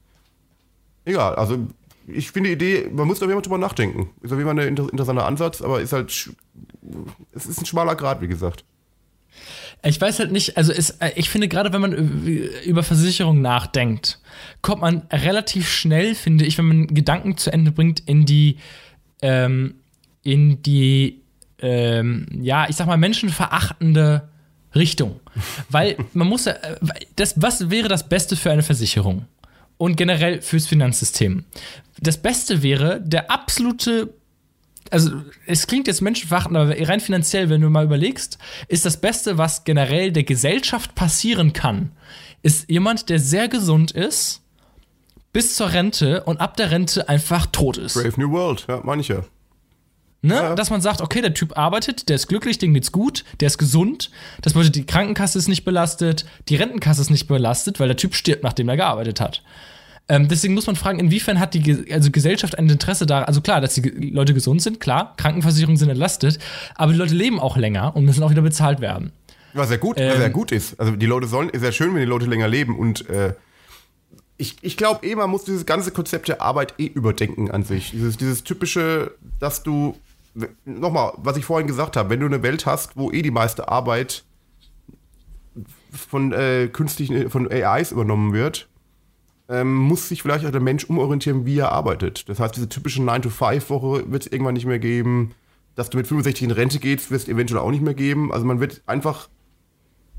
Egal, also ich finde die Idee, man muss da jemand drüber nachdenken. Ist auf jeden Fall ein inter interessanter Ansatz, aber ist halt, es ist ein schmaler Grad, wie gesagt. Ich weiß halt nicht, also es, äh, ich finde gerade, wenn man ü- über Versicherung nachdenkt, kommt man relativ schnell, finde ich, wenn man Gedanken zu Ende bringt, in die, ähm, in die, ähm, ja, ich sag mal, menschenverachtende Richtung. Weil man muss ja, äh, das, was wäre das Beste für eine Versicherung? Und generell fürs Finanzsystem. Das Beste wäre der absolute also es klingt jetzt menschenverachtend, aber rein finanziell, wenn du mal überlegst, ist das Beste, was generell der Gesellschaft passieren kann, ist jemand, der sehr gesund ist, bis zur Rente und ab der Rente einfach tot ist. Brave New World, ja, manche. Ne? Ja. Dass man sagt, okay, der Typ arbeitet, der ist glücklich, dem geht's gut, der ist gesund. Das bedeutet, die Krankenkasse ist nicht belastet, die Rentenkasse ist nicht belastet, weil der Typ stirbt, nachdem er gearbeitet hat. Ähm, deswegen muss man fragen, inwiefern hat die also Gesellschaft ein Interesse daran, also klar, dass die Leute gesund sind, klar, Krankenversicherungen sind entlastet, aber die Leute leben auch länger und müssen auch wieder bezahlt werden. Was ja gut, was Ähm. ja gut ist. Also die Leute sollen, ist ja schön, wenn die Leute länger leben und äh, ich, ich glaube eh, man muss dieses ganze Konzept der Arbeit eh überdenken an sich. Dieses, dieses typische, dass du, nochmal, was ich vorhin gesagt habe, wenn du eine Welt hast, wo eh die meiste Arbeit von äh, künstlichen, von AIs übernommen wird, ähm, muss sich vielleicht auch der Mensch umorientieren, wie er arbeitet. Das heißt, diese typische 9-to-5-Woche wird es irgendwann nicht mehr geben. Dass du mit 65 in Rente gehst, wird es eventuell auch nicht mehr geben. Also man wird einfach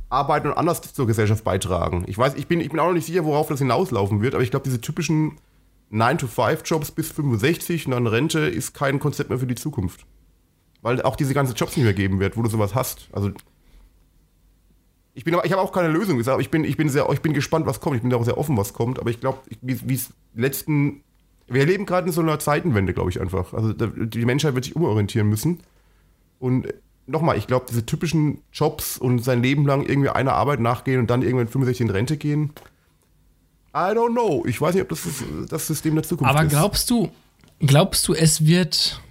arbeiten und anders zur Gesellschaft beitragen. Ich weiß, ich bin, ich bin auch noch nicht sicher, worauf das hinauslaufen wird, aber ich glaube, diese typischen 9-to-5-Jobs bis 65 und dann Rente ist kein Konzept mehr für die Zukunft. Weil auch diese ganzen Jobs nicht mehr geben wird, wo du sowas hast. Also ich bin aber, ich habe auch keine Lösung gesagt, aber ich bin, ich bin sehr, ich bin gespannt, was kommt. Ich bin auch sehr offen, was kommt, aber ich glaube, wie es letzten, wir leben gerade in so einer Zeitenwende, glaube ich einfach. Also die Menschheit wird sich umorientieren müssen. Und nochmal, ich glaube, diese typischen Jobs und sein Leben lang irgendwie einer Arbeit nachgehen und dann irgendwann 65 in Rente gehen. I don't know. Ich weiß nicht, ob das das, System der Zukunft Aber ist. glaubst du, glaubst du, es wird.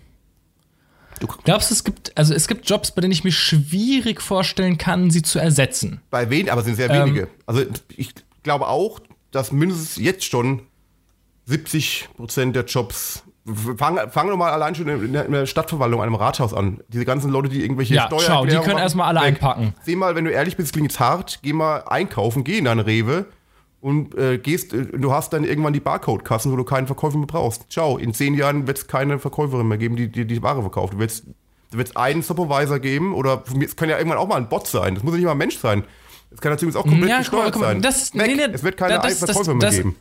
Du- Glaubst du, es gibt, also es gibt Jobs, bei denen ich mir schwierig vorstellen kann, sie zu ersetzen? Bei wen, aber es sind sehr Ähm. wenige. Also ich glaube auch, dass mindestens jetzt schon 70 Prozent der Jobs. Fangen fang doch mal allein schon in der, in der Stadtverwaltung, einem Rathaus an. Diese ganzen Leute, die irgendwelche Ja, schau, die können erstmal alle weg. einpacken. Seh mal, wenn du ehrlich bist, klingt jetzt hart, geh mal einkaufen, geh in deinen Rewe und äh, gehst, äh, du hast dann irgendwann die Barcode-Kassen, wo du keinen Verkäufer mehr brauchst. Ciao, in zehn Jahren wird es keine Verkäuferin mehr geben, die die, die Ware verkauft. Du wirst du wirst einen Supervisor geben oder es kann ja irgendwann auch mal ein Bot sein. Das muss ja nicht mal ein Mensch sein. Es kann natürlich auch komplett Ja, gesteuert guck mal, sein. das- nee, nee, es wird keine das- das- Verkäufer mehr das- geben.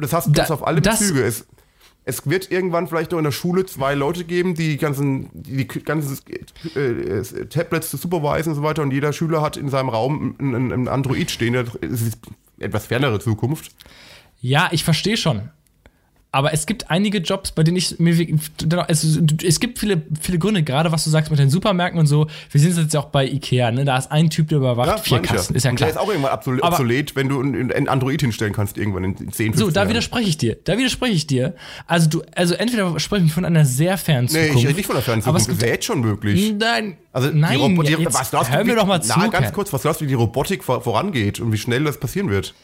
Das hast du das auf alle das- Bezüge. Es, es wird irgendwann vielleicht noch in der Schule zwei Leute geben, die ganzen, die, die ganzen äh, äh, Tablets zu supervisen und so weiter und jeder Schüler hat in seinem Raum ein, ein, ein Android stehen. Das ist etwas fernere Zukunft. Ja, ich verstehe schon. Aber es gibt einige Jobs, bei denen ich mir. Es, es gibt viele, viele Gründe, gerade was du sagst mit den Supermärkten und so. Wir sind jetzt ja auch bei Ikea, ne? Da ist ein Typ, der überwacht vier manche. Kassen. Ist ja und klar. der ist auch irgendwann obsolet, Aber- obsolet wenn du ein, ein Android hinstellen kannst, irgendwann in 10, 15 So, da Jahren. widerspreche ich dir. Da widerspreche ich dir. Also du, also entweder sprechen wir von einer sehr fernen Nee, Zukunft. ich rede nicht von der fernen aber Zukunft. es Das gibt, ist ja jetzt schon möglich. Nein, Also nein, die Robo- die, jetzt was glaubst du, hör mir wie- doch mal zu. Na, ganz kurz, was glaubst du, wie die Robotik vor, vorangeht und wie schnell das passieren wird?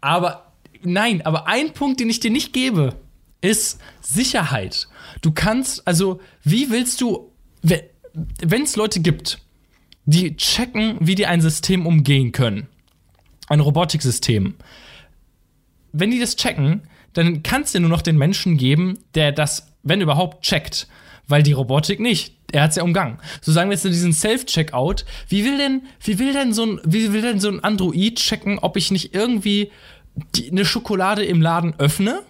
Aber nein, aber ein Punkt, den ich dir nicht gebe, ist Sicherheit. Du kannst, also, wie willst du, wenn es Leute gibt, die checken, wie die ein System umgehen können, ein Robotiksystem, wenn die das checken, dann kann es dir nur noch den Menschen geben, der das, wenn überhaupt, checkt. Weil die Robotik nicht. Er hat es ja umgangen. So sagen wir jetzt diesen Self-Checkout. Wie will denn, wie will denn so ein, wie will denn so ein Android checken, ob ich nicht irgendwie die, eine Schokolade im Laden öffne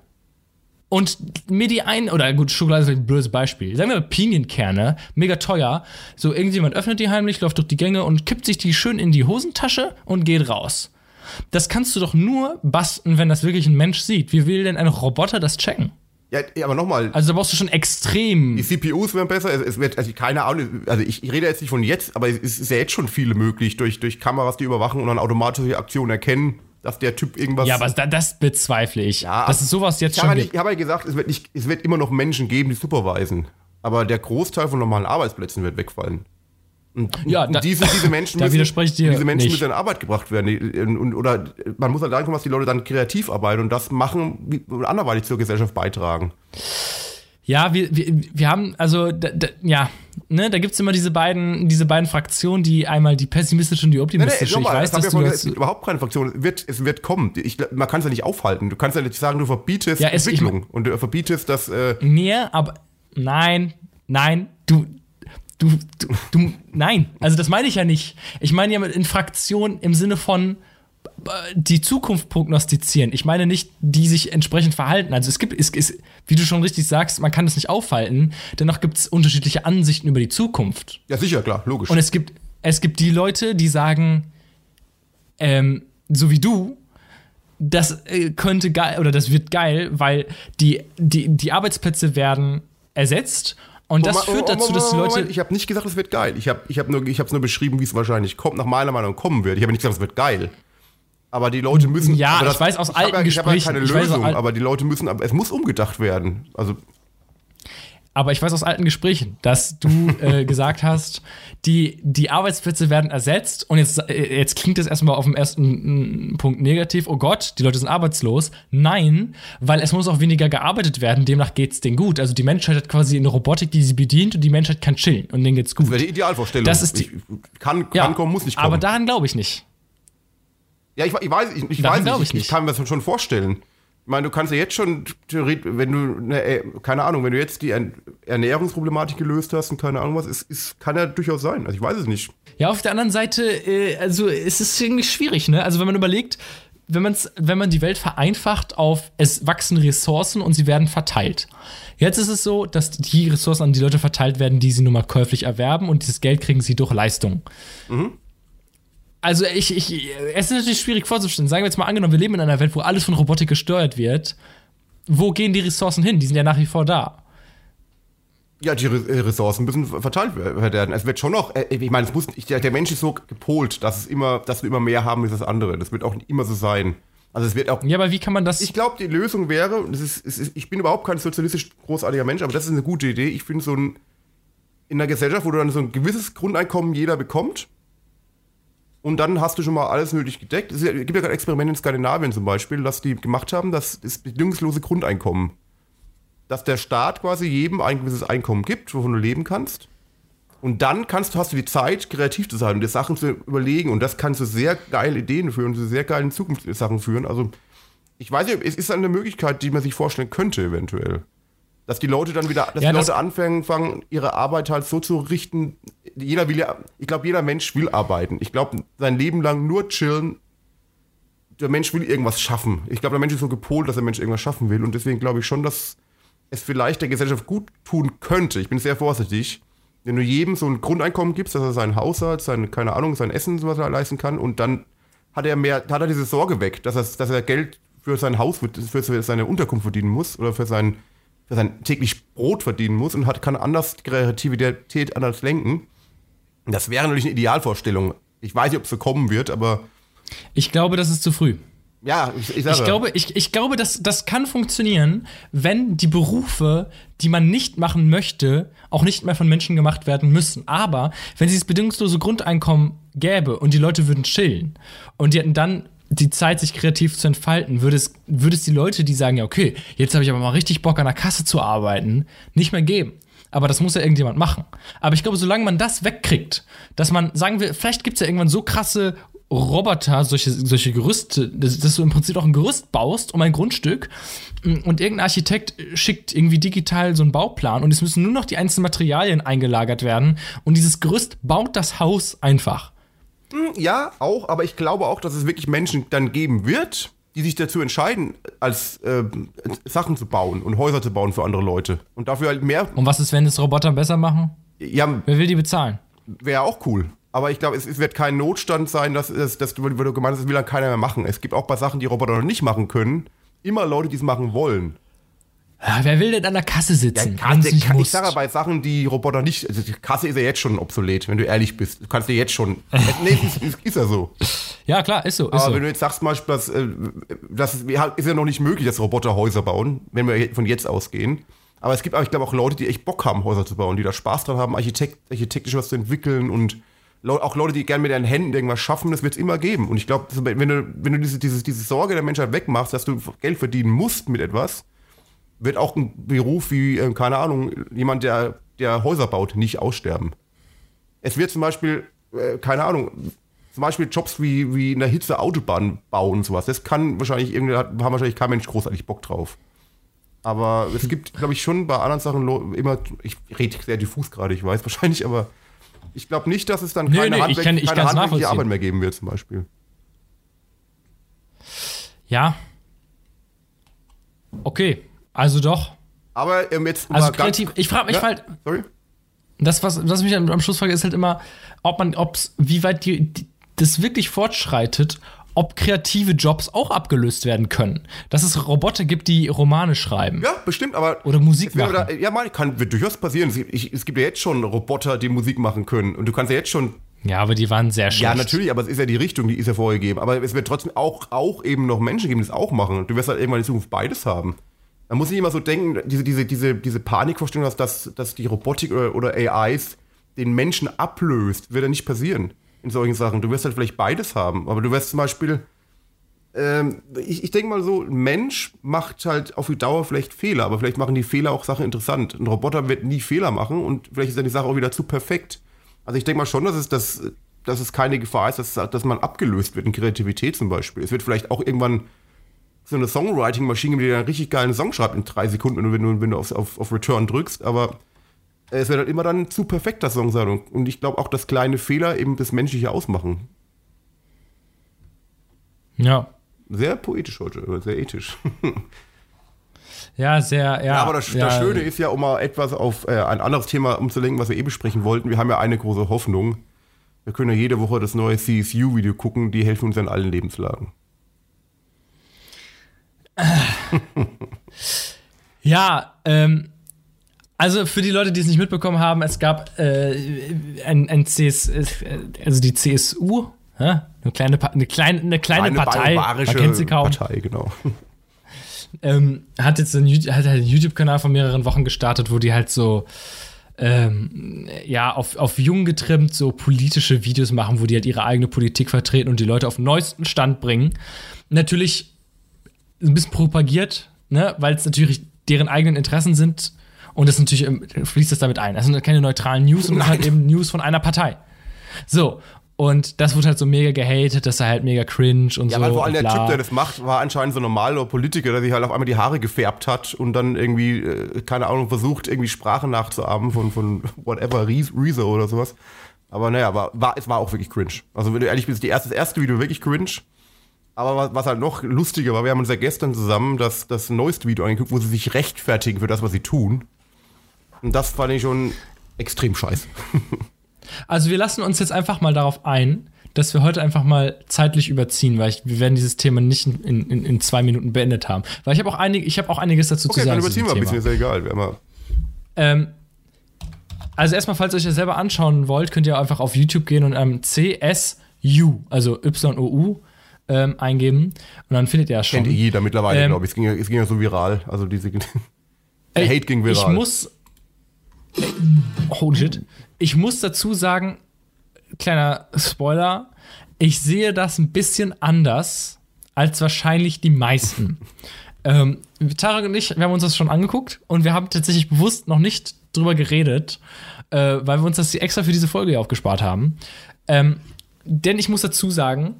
und mir die ein, oder gut, Schokolade ist ein blödes Beispiel. Sagen wir mal Pinienkerne, mega teuer. So, irgendjemand öffnet die heimlich, läuft durch die Gänge und kippt sich die schön in die Hosentasche und geht raus. das kannst du doch nur basteln, wenn das wirklich ein Mensch sieht. Wie will denn ein Roboter das checken? Ja, aber nochmal, Also da brauchst du schon extrem. die CPUs werden besser, es, es wird, also keine Ahnung, also ich, ich rede jetzt nicht von jetzt, aber es ist ja jetzt schon viele möglich, durch, durch Kameras, die überwachen und dann automatische Aktionen erkennen, dass der Typ irgendwas. Ja, aber da, das bezweifle ich. Ja, dass es sowas jetzt ich habe schon nicht- ich habe ja gesagt, es wird, nicht, es wird immer noch Menschen geben, die supervisen. Aber der Großteil von normalen Arbeitsplätzen wird wegfallen. Und, Ja, und da- diese, diese Menschen müssen, widerspreche ich dir diese Menschen müssen in Arbeit gebracht werden. Und, und, oder man muss halt sagen, dass die Leute dann kreativ arbeiten und das machen, wie- anderweitig zur Gesellschaft beitragen. Ja, wir, wir, wir haben, also, da, da, ja, ne, da gibt's immer diese beiden, diese beiden Fraktionen, die einmal die pessimistische und die optimistische. nochmal, ich weiß, das dass ich ja du das, es gibt überhaupt keine Fraktion. Es wird, es wird kommen. Ich, man kann es ja nicht aufhalten. Du kannst ja nicht sagen, du verbietest Ja, es- ich- Entwicklung und du verbietest das. Äh, Nee, aber nein, nein, du, du, du, du, nein. Also das meine ich ja nicht. Ich meine ja mit in Fraktion im Sinne von die Zukunft prognostizieren. Ich meine nicht, die sich entsprechend verhalten. Also es gibt, es ist, wie du schon richtig sagst, man kann es nicht aufhalten. Dennoch gibt es unterschiedliche Ansichten über die Zukunft. ja, sicher, klar, logisch. Und es gibt, es gibt die Leute, die sagen, ähm, so wie du, das äh, könnte geil oder das wird geil, weil die, die, die Arbeitsplätze werden ersetzt und das führt dazu, dass die Leute. Ich habe nicht gesagt, es wird geil. Ich habe ich hab nur, ich nur beschrieben, wie es wahrscheinlich kommt, nach meiner Meinung kommen wird. Ich habe nicht gesagt, es wird geil. Aber die Leute müssen. Ja, aber ich weiß aus ich alten ja, ich hab ja Gesprächen, keine ich weiß aus Lösung, al- aber die Leute müssen. Aber es muss umgedacht werden. Also Aber ich weiß aus alten Gesprächen, dass du äh, gesagt hast, die, die Arbeitsplätze werden ersetzt und jetzt, äh, jetzt klingt das erstmal auf dem ersten mm, Punkt negativ, oh Gott, die Leute sind arbeitslos. Nein, weil es muss auch weniger gearbeitet werden, demnach geht's denen gut. Also die Menschheit hat quasi eine Robotik, die sie bedient und die Menschheit kann chillen und denen geht's gut. das wäre die Idealvorstellung. Das ist die- ich, kann, kann kommen, muss nicht kommen. Aber daran glaube ich nicht. Ja, ich, ich weiß, ich, ich weiß nicht, ich ich, ich nicht. kann mir das schon vorstellen. Ich meine, du kannst ja jetzt schon theoretisch, wenn du, ne, keine Ahnung, wenn du jetzt die Ern- Ernährungsproblematik gelöst hast und keine Ahnung was, es, es kann ja durchaus sein. Also ich weiß es nicht. Ja, auf der anderen Seite, äh, also es ist irgendwie schwierig, ne? Also wenn man überlegt, wenn, man's, wenn man die Welt vereinfacht auf, es wachsen Ressourcen und sie werden verteilt. Jetzt ist es so, dass die Ressourcen an die Leute verteilt werden, die sie nun mal käuflich erwerben und dieses Geld kriegen sie durch Leistung. Also ich, ich, es ist natürlich schwierig vorzustellen. Sagen wir jetzt mal angenommen, wir leben in einer Welt, wo alles von Robotik gesteuert wird. Wo gehen die Ressourcen hin? Die sind ja nach wie vor da. Ja, die äh, Ressourcen müssen verteilt werden. Es wird schon noch, äh, ich meine, es muss, der Mensch ist so gepolt, dass es immer, dass wir immer mehr haben als das andere. Das wird auch nicht immer so sein. Also es wird auch. Ja, aber wie kann man das? Ich glaube, die Lösung wäre, das ist, ist, ich bin überhaupt kein sozialistisch großartiger Mensch, aber das ist eine gute Idee. Ich finde so ein, in einer Gesellschaft, wo du dann so ein gewisses Grundeinkommen jeder bekommt, und dann hast du schon mal alles nötig gedeckt. Es gibt ja gerade Experimente in Skandinavien zum Beispiel, dass die gemacht haben, das ist bedingungslose Grundeinkommen. Dass der Staat quasi jedem ein gewisses Einkommen gibt, wovon du leben kannst. Und dann kannst hast du die Zeit, kreativ zu sein und dir Sachen zu überlegen. Und das kann zu sehr geilen Ideen führen, zu sehr geilen Zukunftssachen führen. Also, ich weiß nicht, es ist eine Möglichkeit, die man sich vorstellen könnte, eventuell. Dass die Leute dann wieder, dass Ja, die das- Leute anfangen, fangen, ihre Arbeit halt so zu richten. Jeder will ja, ich glaube, jeder Mensch will arbeiten. Ich glaube, sein Leben lang nur chillen. Der Mensch will irgendwas schaffen. Ich glaube, der Mensch ist so gepolt, dass der Mensch irgendwas schaffen will. Und deswegen glaube ich schon, dass es vielleicht der Gesellschaft gut tun könnte. Ich bin sehr vorsichtig. Wenn du jedem so ein Grundeinkommen gibst, dass er sein Haushalt, sein, keine Ahnung, sein Essen, was er leisten kann, und dann hat er mehr, hat er diese Sorge weg, dass er, dass er Geld für sein Haus, für seine Unterkunft verdienen muss oder für sein, für sein täglich Brot verdienen muss und hat, kann anders die Kreativität anders lenken. Das wäre natürlich eine Idealvorstellung. Ich weiß nicht, ob es so kommen wird, aber Ich glaube, das ist zu früh. ja, ich, ich sage. Ich glaube, ich, ich glaube das, das kann funktionieren, wenn die Berufe, die man nicht machen möchte, auch nicht mehr von Menschen gemacht werden müssen. Aber wenn es dieses bedingungslose Grundeinkommen gäbe und die Leute würden chillen und die hätten dann die Zeit, sich kreativ zu entfalten, würde es, würde es die Leute, die sagen, ja, okay, jetzt habe ich aber mal richtig Bock an der Kasse zu arbeiten, nicht mehr geben. Aber das muss ja irgendjemand machen. Aber ich glaube, solange man das wegkriegt, dass man, sagen wir, vielleicht gibt es ja irgendwann so krasse Roboter, solche, solche Gerüste, dass, dass du im Prinzip auch ein Gerüst baust um ein Grundstück mm, und irgendein Architekt schickt irgendwie digital so einen Bauplan und es müssen nur noch die einzelnen Materialien eingelagert werden und dieses Gerüst baut das Haus einfach. Ja, auch, aber ich glaube auch, dass es wirklich Menschen dann geben wird, die sich dazu entscheiden, als äh, Sachen zu bauen und Häuser zu bauen für andere Leute. Und dafür halt mehr. Und was ist, wenn es Roboter besser machen? Ja, Wer will die bezahlen? wäre auch cool. Aber ich glaube, es, es, wird kein Notstand sein, dass, dass, dass du, du gemeint hast, das will dann keiner mehr machen. Es gibt auch bei Sachen, die Roboter noch nicht machen können, immer Leute, die es machen wollen. Wer will denn an der Kasse sitzen? Ja, Kasse, kann ich sage bei Sachen, die Roboter nicht. Also die Kasse ist ja jetzt schon obsolet, wenn du ehrlich bist. Du kannst dir jetzt schon. nee, ist, ist, ist ja so. Ja, klar, ist so. Ist Aber so. wenn du jetzt sagst, zum Beispiel, dass, äh, das ist, ist ja noch nicht möglich, dass Roboter Häuser bauen, wenn wir von jetzt ausgehen. Aber es gibt, ich glaube, auch Leute, die echt Bock haben, Häuser zu bauen, die da Spaß dran haben, Architekt, architektisch was zu entwickeln und auch Leute, die gerne mit ihren Händen irgendwas schaffen, das wird es immer geben. Und ich glaube, wenn du, wenn du diese, diese, diese Sorge der Menschheit wegmachst, dass du Geld verdienen musst mit etwas, wird auch ein Beruf wie, äh, keine Ahnung, jemand, der, der Häuser baut, nicht aussterben. Es wird zum Beispiel, äh, keine Ahnung, zum Beispiel Jobs wie, wie in der Hitze Autobahn bauen und sowas. Das kann wahrscheinlich irgendwie, haben wahrscheinlich kein Mensch großartig Bock drauf. Aber es gibt, glaube ich, schon bei anderen Sachen immer, ich rede sehr diffus gerade, ich weiß wahrscheinlich, aber ich glaube nicht, dass es dann Nee, keine, nee, ich Handwerk, kann- keine handwerkliche. Arbeit mehr geben wird, zum Beispiel. Ja. Okay, also doch. Aber ähm, jetzt Also kreativ. Ich frage mich Ja, halt, Sorry? das, was, was mich am Schluss frage, ist halt immer, ob man, ob's, wie weit die, die, das wirklich fortschreitet, ob kreative Jobs auch abgelöst werden können. Dass es Roboter gibt, die Romane schreiben. Ja, bestimmt, aber. Oder Musik machen. Da, ja, mal, kann wird durchaus passieren. Es gibt, ich, es gibt ja jetzt schon Roboter, die Musik machen können. Und du kannst ja jetzt schon. Ja, aber die waren sehr schlecht. Ja, natürlich, aber es ist ja die Richtung, die ist ja vorgegeben. Aber es wird trotzdem auch, auch eben noch Menschen geben, die es auch machen. Du wirst halt irgendwann in Zukunft beides haben. Man muss nicht immer so denken, diese, diese, diese, diese Panikvorstellung, dass, dass, dass die Robotik oder, oder AIs den Menschen ablöst, wird ja nicht passieren in solchen Sachen. Du wirst halt vielleicht beides haben. Aber du wirst zum Beispiel ähm, ich, ich denke mal so, ein Mensch macht halt auf die Dauer vielleicht Fehler, aber vielleicht machen die Fehler auch Sachen interessant. Ein Roboter wird nie Fehler machen und vielleicht ist dann die Sache auch wieder zu perfekt. Also ich denke mal schon, dass es, dass, dass es keine Gefahr ist, dass, dass man abgelöst wird in Kreativität zum Beispiel. Es wird vielleicht auch irgendwann so eine Songwriting-Maschine, die dir einen richtig geilen Song schreibt in drei Sekunden, wenn du, wenn du auf, auf, auf Return drückst, aber es wird halt immer dann zu perfekt, das Song sein. Und- ich glaube auch, dass kleine Fehler eben das Menschliche ausmachen. Ja. Sehr poetisch heute, sehr ethisch. Ja, sehr, ja. Ja, aber das, ja, das Schöne ist ja, um mal etwas auf äh, ein anderes Thema umzulenken, was wir eh besprechen wollten, wir haben ja eine große Hoffnung. Wir können ja jede Woche das neue CSU-Video gucken, die helfen uns in allen Lebenslagen. Ja, ähm, also für die Leute, die es nicht mitbekommen haben, es gab äh, ein, ein CS, äh, also die CSU, hä? eine kleine, eine kleine, eine kleine Eine Partei, man kennt sie kaum, Partei, genau. ähm, hat jetzt einen, hat halt einen YouTube-Kanal von mehreren Wochen gestartet, wo die halt so ähm, ja, auf, auf jung getrimmt so politische Videos machen, wo die halt ihre eigene Politik vertreten und die Leute auf den neuesten Stand bringen. Natürlich ein bisschen propagiert, ne, weil es natürlich deren eigenen Interessen sind und das natürlich ähm, fließt das damit ein. Das sind keine neutralen News und das sind halt eben News von einer Partei. So, und das wurde halt so mega gehatet, das sei halt mega cringe und Ja, so. weil vor allem der. Typ, der das macht, war anscheinend so ein normaler Politiker, der sich halt auf einmal die Haare gefärbt hat und dann irgendwie, äh, keine Ahnung, versucht, irgendwie Sprache nachzuahmen von, von whatever, Rezo oder sowas. Aber naja, war, war, es war auch wirklich cringe. Also wenn du ehrlich bist, die erste, das erste Video wirklich cringe. Aber was, was halt noch lustiger war, wir haben uns ja gestern zusammen das, das neueste Video angeguckt, wo sie sich rechtfertigen für das, was sie tun. Und das fand ich schon extrem scheiße. Also wir lassen uns jetzt einfach mal darauf ein, dass wir heute einfach mal zeitlich überziehen, weil ich, wir werden dieses Thema nicht in, in, in zwei Minuten beendet haben. Weil ich habe auch, einig, ich hab auch einiges dazu Okay, zu dann sagen. zu überziehen wir ein bisschen, ist ja egal. Wir haben Ähm, also erstmal, falls ihr euch das selber anschauen wollt, könnt ihr einfach auf YouTube gehen und ähm, CSU, also Y-O-U, ähm, eingeben. Und dann findet ihr das schon. Kennt jeder mittlerweile, Ähm, glaube ich. Es ging, ja, es ging ja so viral. Also diese. Der Ey, Hate ging viral. Ich muss. Holy shit. Ich muss dazu sagen, kleiner Spoiler, ich sehe das ein bisschen anders als wahrscheinlich die meisten. ähm, Tarek und ich, wir haben uns das schon angeguckt und wir haben tatsächlich bewusst noch nicht drüber geredet, äh, weil wir uns das extra für diese Folge hier aufgespart haben. Ähm, denn ich muss dazu sagen,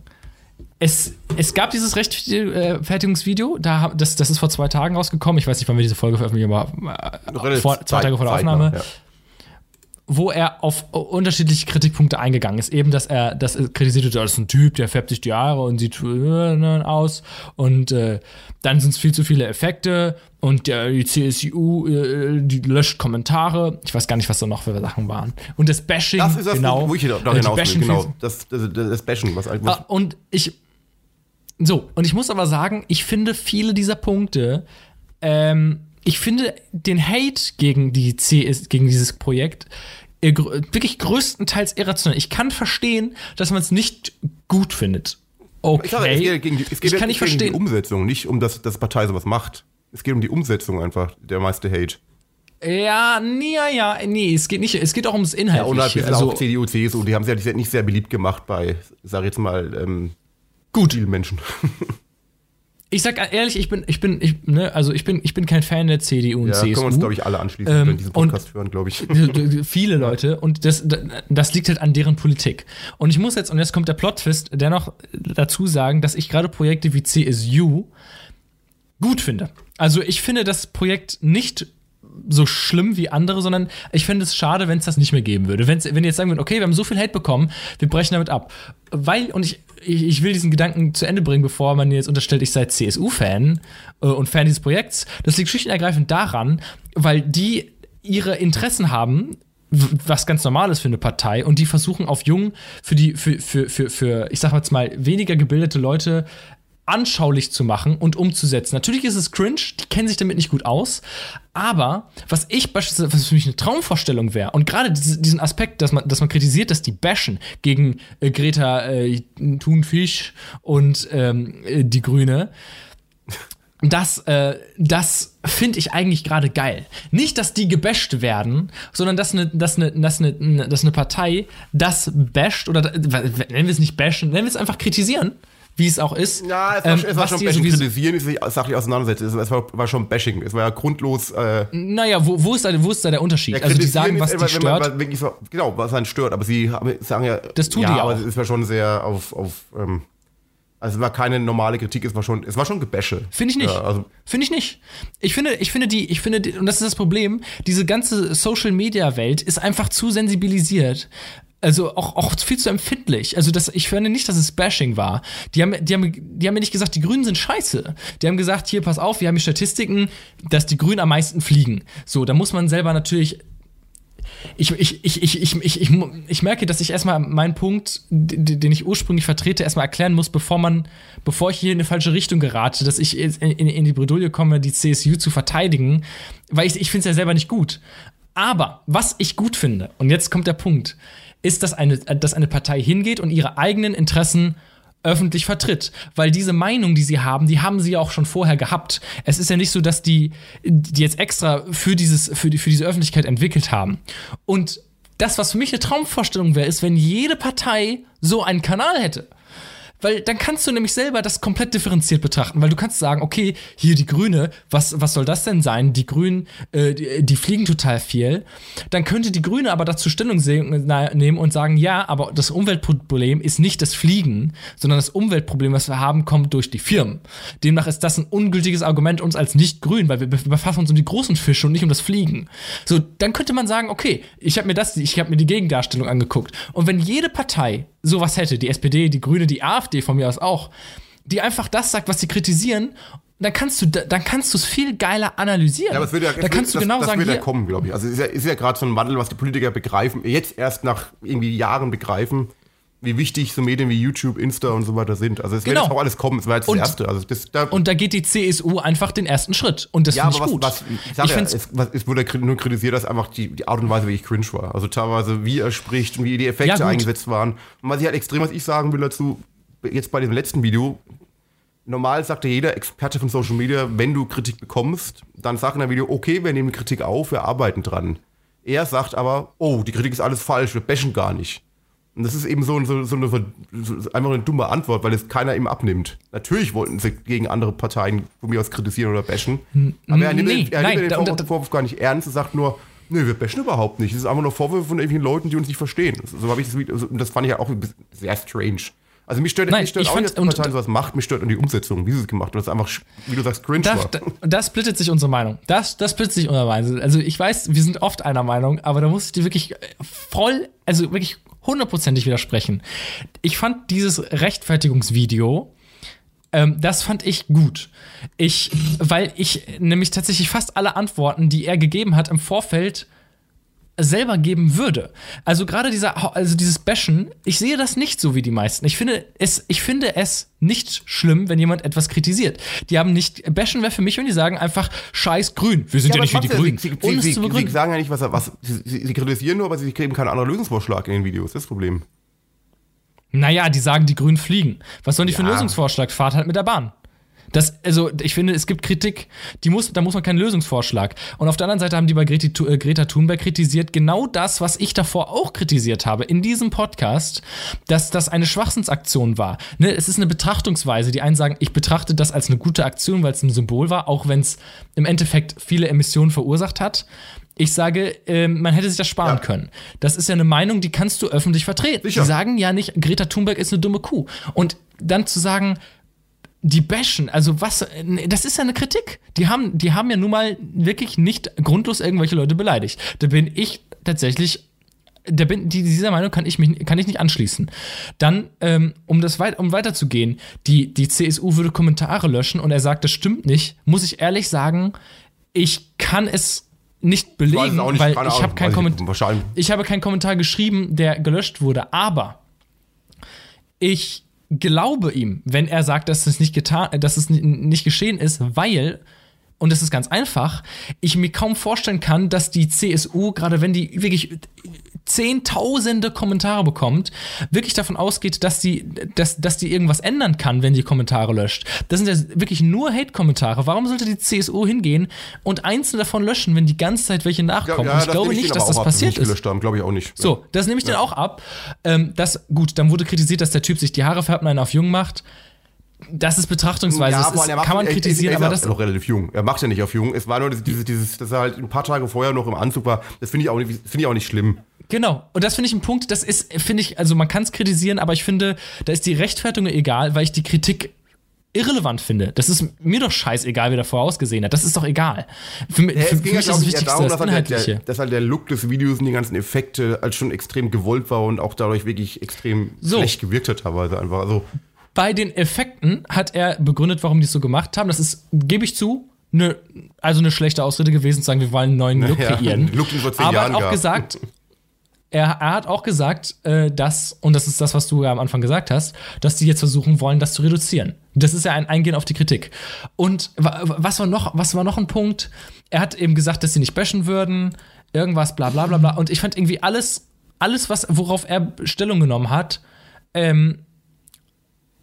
es, es gab dieses Rechtfertigungsvideo, da, das, das ist vor zwei Tagen rausgekommen. Ich weiß nicht, wann wir diese Folge veröffentlichen, aber äh, Relativ vor, zwei Tage vor der Aufnahme. ja. wo er auf unterschiedliche Kritikpunkte eingegangen ist. Eben, dass er, dass er kritisiert wird, das ist ein Typ, der färbt sich die Haare und sieht äh, aus. Und äh, dann sind es viel zu viele Effekte. Und der, die CSU, äh, die löscht Kommentare. Ich weiß gar nicht, was da noch für Sachen waren. Und das Bashing, Das ist das, genau. wo ich da äh, hinaus will. Bashing- Genau, das, das, das Bashen, was eigentlich. Ah, und ich. So, und ich muss aber sagen, ich finde viele dieser Punkte, ähm, ich finde den Hate gegen die CS, gegen dieses Projekt äh, wirklich größtenteils irrational. Ich kann verstehen, dass man es nicht gut findet. Okay. Ich sage, es geht, gegen die, es geht ich kann nicht gegen die verstehen. Umsetzung, nicht um das, dass die Partei sowas macht. Es geht um die Umsetzung einfach, der meiste Hate. Ja, nee, ja, ja, nee, es geht nicht, es geht auch ums Inhaltliche. und halt also, auch CDU, CSU, die haben sich ja nicht sehr beliebt gemacht bei, sag ich jetzt mal, ähm, gut, vielen Menschen. ich sag ehrlich, ich bin, ich bin, ich, ne, also ich bin, ich bin kein Fan der CDU und Ja, können CSU. wir uns, glaube ich, alle anschließen, Ähm, wenn diesen Podcast hören, glaube ich. viele Leute und das, das liegt halt an deren Politik. Und ich muss jetzt, und jetzt kommt der Plot-Twist, dennoch dazu sagen, dass ich gerade Projekte wie CSU gut finde. Also ich finde das Projekt nicht so schlimm wie andere, sondern ich finde es schade, wenn es das nicht mehr geben würde. Wenn's, wenn ihr jetzt sagen würdet, okay, wir haben so viel Hate bekommen, wir brechen damit ab. Weil, und ich, ich, ich will diesen Gedanken zu Ende bringen, bevor man jetzt unterstellt, ich sei CSU-Fan äh, und Fan dieses Projekts. Das liegt schlicht und ergreifend daran, weil die ihre Interessen haben, was ganz normal ist für eine Partei, und die versuchen auf jung, für die, für, für, für, für, ich sag jetzt mal, weniger gebildete Leute anschaulich zu machen und umzusetzen. Natürlich ist es cringe, die kennen sich damit nicht gut aus, aber was ich beispielsweise, was für mich eine Traumvorstellung wäre, und gerade diese, diesen Aspekt, dass man, dass man kritisiert, dass die bashen gegen äh, Greta äh, Thunfisch und ähm, äh, die Grüne, das, äh, das finde ich eigentlich gerade geil. Nicht, dass die gebasht werden, sondern dass eine, dass eine, dass eine, dass eine Partei das basht oder nennen wir es nicht bashen, nennen wir es einfach kritisieren, wie es auch ist. Ja, es war, Ähm, es war schon die Bashing. sowieso- Kritisieren ist sich sachlich auseinandersetzen. Es, es war, war schon Bashing. Es war ja grundlos. Äh, Naja, wo, wo, ist da, wo ist da der Unterschied? ja, also die sagen, was ist, die stört. man so, genau, was einen stört. Aber sie haben, sagen ja. Das tun ja, die aber auch. es war schon sehr auf. auf ähm, also es war keine normale Kritik, es war schon, es war schon Gebäsche. Finde ich nicht. Ja, also, Finde ich nicht. Ich finde, ich finde die, ich finde, die, und das ist das Problem, diese ganze Social Media Welt ist einfach zu sensibilisiert. Also auch, auch viel zu empfindlich. Also das, ich finde nicht, dass es Bashing war. Die haben, die, haben, die haben mir nicht gesagt, die Grünen sind scheiße. Die haben gesagt, hier, pass auf, wir haben die Statistiken, dass die Grünen am meisten fliegen. So, da muss man selber natürlich ich, ich, ich, ich, ich, ich, ich, ich merke, dass ich erstmal meinen Punkt, den ich ursprünglich vertrete, erstmal erklären muss, bevor man, bevor ich hier in eine falsche Richtung gerate, dass ich in, in, in die Bredouille komme, die CSU zu verteidigen, weil ich, ich finde es ja selber nicht gut. Aber was ich gut finde, und jetzt kommt der Punkt, ist, dass eine, dass eine Partei hingeht und ihre eigenen Interessen öffentlich vertritt. Weil diese Meinung, die sie haben, die haben sie ja auch schon vorher gehabt. Es ist ja nicht so, dass die, die jetzt extra für, dieses, für, die, für diese Öffentlichkeit entwickelt haben. Und das, was für mich eine Traumvorstellung wäre, ist, wenn jede Partei so einen Kanal hätte. Weil dann kannst du nämlich selber das komplett differenziert betrachten, weil du kannst sagen, okay, hier die Grüne, was, was soll das denn sein? Die Grünen, äh, die, die fliegen total viel. Dann könnte die Grüne aber dazu Stellung nehmen und sagen, ja, aber das Umweltproblem ist nicht das Fliegen, sondern das Umweltproblem, was wir haben, kommt durch die Firmen. Demnach ist das ein ungültiges Argument uns als nicht grün, weil wir be- befassen uns um die großen Fische und nicht um das Fliegen. So, dann könnte man sagen, okay, ich habe mir das, ich habe mir die Gegendarstellung angeguckt. Und wenn jede Partei sowas hätte, die SPD, die Grüne, die AfD von mir aus auch, die einfach das sagt, was sie kritisieren, dann kannst du, dann kannst du es viel geiler analysieren. ja, aber es wird ja, da kannst du das, genau das sagen, wird ja kommen, glaube ich. Also es ist ja, ist ja gerade so ein Wandel, was die Politiker begreifen, jetzt erst nach irgendwie Jahren begreifen, wie wichtig so Medien wie YouTube, Insta und so weiter sind. Also es Genau. wird jetzt auch alles kommen, es war jetzt Und- das Erste. Also das, da, und da geht die CSU einfach den ersten Schritt. Und das Ja, finde ich was, gut. was ich sag ich ja, es, was, es wurde nur kritisiert, dass einfach die, die Art und Weise, wie ich cringe war. Also teilweise, wie er spricht und wie die Ja, Effekte gut. eingesetzt waren. Und was ich halt extrem, was ich sagen will dazu, jetzt bei dem letzten Video, normal sagt ja jeder Experte von Social Media, wenn du Kritik bekommst, dann sag in der Video, okay, wir nehmen Kritik auf, wir arbeiten dran. Er sagt aber, oh, die Kritik ist alles falsch, wir bashen gar nicht. Und das ist eben so, so, so, eine, so einfach eine dumme Antwort, weil es keiner ihm abnimmt. Natürlich wollten sie gegen andere Parteien von mir aus kritisieren oder bashen. Aber er nimmt, nee, den- er nein, nimmt den Vorwurf, Vorwurf gar nicht ernst und sagt nur, nee, wir bashen überhaupt nicht. Das ist einfach nur Vorwürfe von irgendwelchen Leuten, die uns nicht verstehen. So habe ich das Video, also, und das fand ich ja auch sehr strange. Also mich stört, Nein, mich stört ich auch fand- nicht, dass die und- sowas macht, mich stört nur die Umsetzung, wie sie es gemacht hat. Das ist einfach, wie du sagst, cringe Da, war. da, das splittet sich unsere Meinung. Das, das splittet sich unsere Meinung. Also ich weiß, wir sind oft einer Meinung, aber da muss ich dir wirklich äh, voll, also wirklich hundertprozentig widersprechen. Ich fand dieses Rechtfertigungsvideo, ähm, das fand ich gut. Ich, weil ich nämlich tatsächlich fast alle Antworten, die er gegeben hat, im Vorfeld selber geben würde. Also gerade dieser, also dieses Bashen, ich sehe das nicht so wie die meisten. Ich finde es, ich finde es nicht schlimm, wenn jemand etwas kritisiert. Die haben nicht, Bashen wäre für mich, wenn die sagen einfach Scheiß Grün. Wir sind ja, aber nicht wie die Grünen. Sie, sie, sie, sie, sagen ja nicht, was, was sie, sie, sie kritisieren nur, aber sie geben keinen anderen Lösungsvorschlag in den Videos. Das ist das Problem. Naja, die sagen, die Grünen fliegen. Was sollen die für einen Ja. Lösungsvorschlag? Fahrt halt mit der Bahn. Das, also, ich finde, es gibt Kritik, die muss, da muss man keinen Lösungsvorschlag. Und auf der anderen Seite haben die bei Greti, Tu- äh, Greta Thunberg kritisiert, genau das, was ich davor auch kritisiert habe in diesem Podcast, dass das eine Schwachsinnsaktion war. Ne, es ist eine Betrachtungsweise. Die einen sagen, ich betrachte das als eine gute Aktion, weil es ein Symbol war, auch wenn es im Endeffekt viele Emissionen verursacht hat. Ich sage, ähm, man hätte sich das sparen Ja. können. Das ist ja eine Meinung, die kannst du öffentlich vertreten. Sicher. Die sagen ja nicht, Greta Thunberg ist eine dumme Kuh. Und dann zu sagen, die bashen, also was, nee, das ist ja eine Kritik. Die haben, die haben ja nun mal wirklich nicht grundlos irgendwelche Leute beleidigt. Da bin ich tatsächlich, da bin, die, dieser Meinung kann ich mich, kann ich nicht anschließen. Dann, ähm, um das weit, um weiterzugehen, die, die CSU würde Kommentare löschen und er sagt, das stimmt nicht, muss ich ehrlich sagen, ich kann es nicht belegen, nicht, weil ich habe keinen Kommentar. Ich habe keinen Kommentar geschrieben, der gelöscht wurde, aber ich glaube ihm, wenn er sagt, dass es nicht getan, dass es nicht geschehen ist, weil und das ist ganz einfach, ich mir kaum vorstellen kann, dass die CSU, gerade wenn die wirklich zehntausende Kommentare bekommt, wirklich davon ausgeht, dass die, dass, dass die irgendwas ändern kann, wenn die Kommentare löscht. Das sind ja wirklich nur Hate-Kommentare. Warum sollte die CSU hingehen und einzelne davon löschen, wenn die ganze Zeit welche nachkommen? und ich das glaube ich nicht, dass aber das ab, passiert ist. gelöscht haben, glaube ich auch nicht. So, das nehme ich dann auch ab. Ähm, das, gut, dann wurde kritisiert, dass der Typ sich die Haare färbt und einen auf jung macht. Das ist Betrachtungsweise. das vor ist, kann man er- er- kritisieren, er ist aber ja das. noch relativ jung. Er macht ja nicht auf jung. Es war nur dieses, dieses, dass er halt ein paar Tage vorher noch im Anzug war. Das finde ich auch finde ich auch nicht schlimm. Genau. Und das finde ich ein Punkt, das ist, finde ich, also man kann es kritisieren, aber ich finde, da ist die Rechtfertigung egal, weil ich die Kritik irrelevant finde. Das ist mir doch scheißegal, wie der vorher ausgesehen hat. Das ist doch egal. Für, Ja, für, für mich ist das Wichtigste darum, das dass halt, der, Inhaltliche. der, dass halt der Look des Videos und die ganzen Effekte als schon extrem gewollt war und auch dadurch wirklich extrem So. schlecht gewirkt hat teilweise einfach. Also, Bei den Effekten hat er begründet, warum die es so gemacht haben. Das ist, gebe ich zu, ne, also eine schlechte Ausrede gewesen, zu sagen, wir wollen einen neuen Look Ja, kreieren. Look, den vor zehn Aber er Jahren hat auch gab. gesagt, er, er hat auch gesagt, äh, dass, und das ist das, was du ja am Anfang gesagt hast, dass die jetzt versuchen wollen, das zu reduzieren. Das ist ja ein Eingehen auf die Kritik. Und wa- was war noch, was war noch ein Punkt? Er hat eben gesagt, dass sie nicht bashen würden, irgendwas, bla bla bla bla. Und ich fand irgendwie alles, alles, was, worauf er Stellung genommen hat, ähm,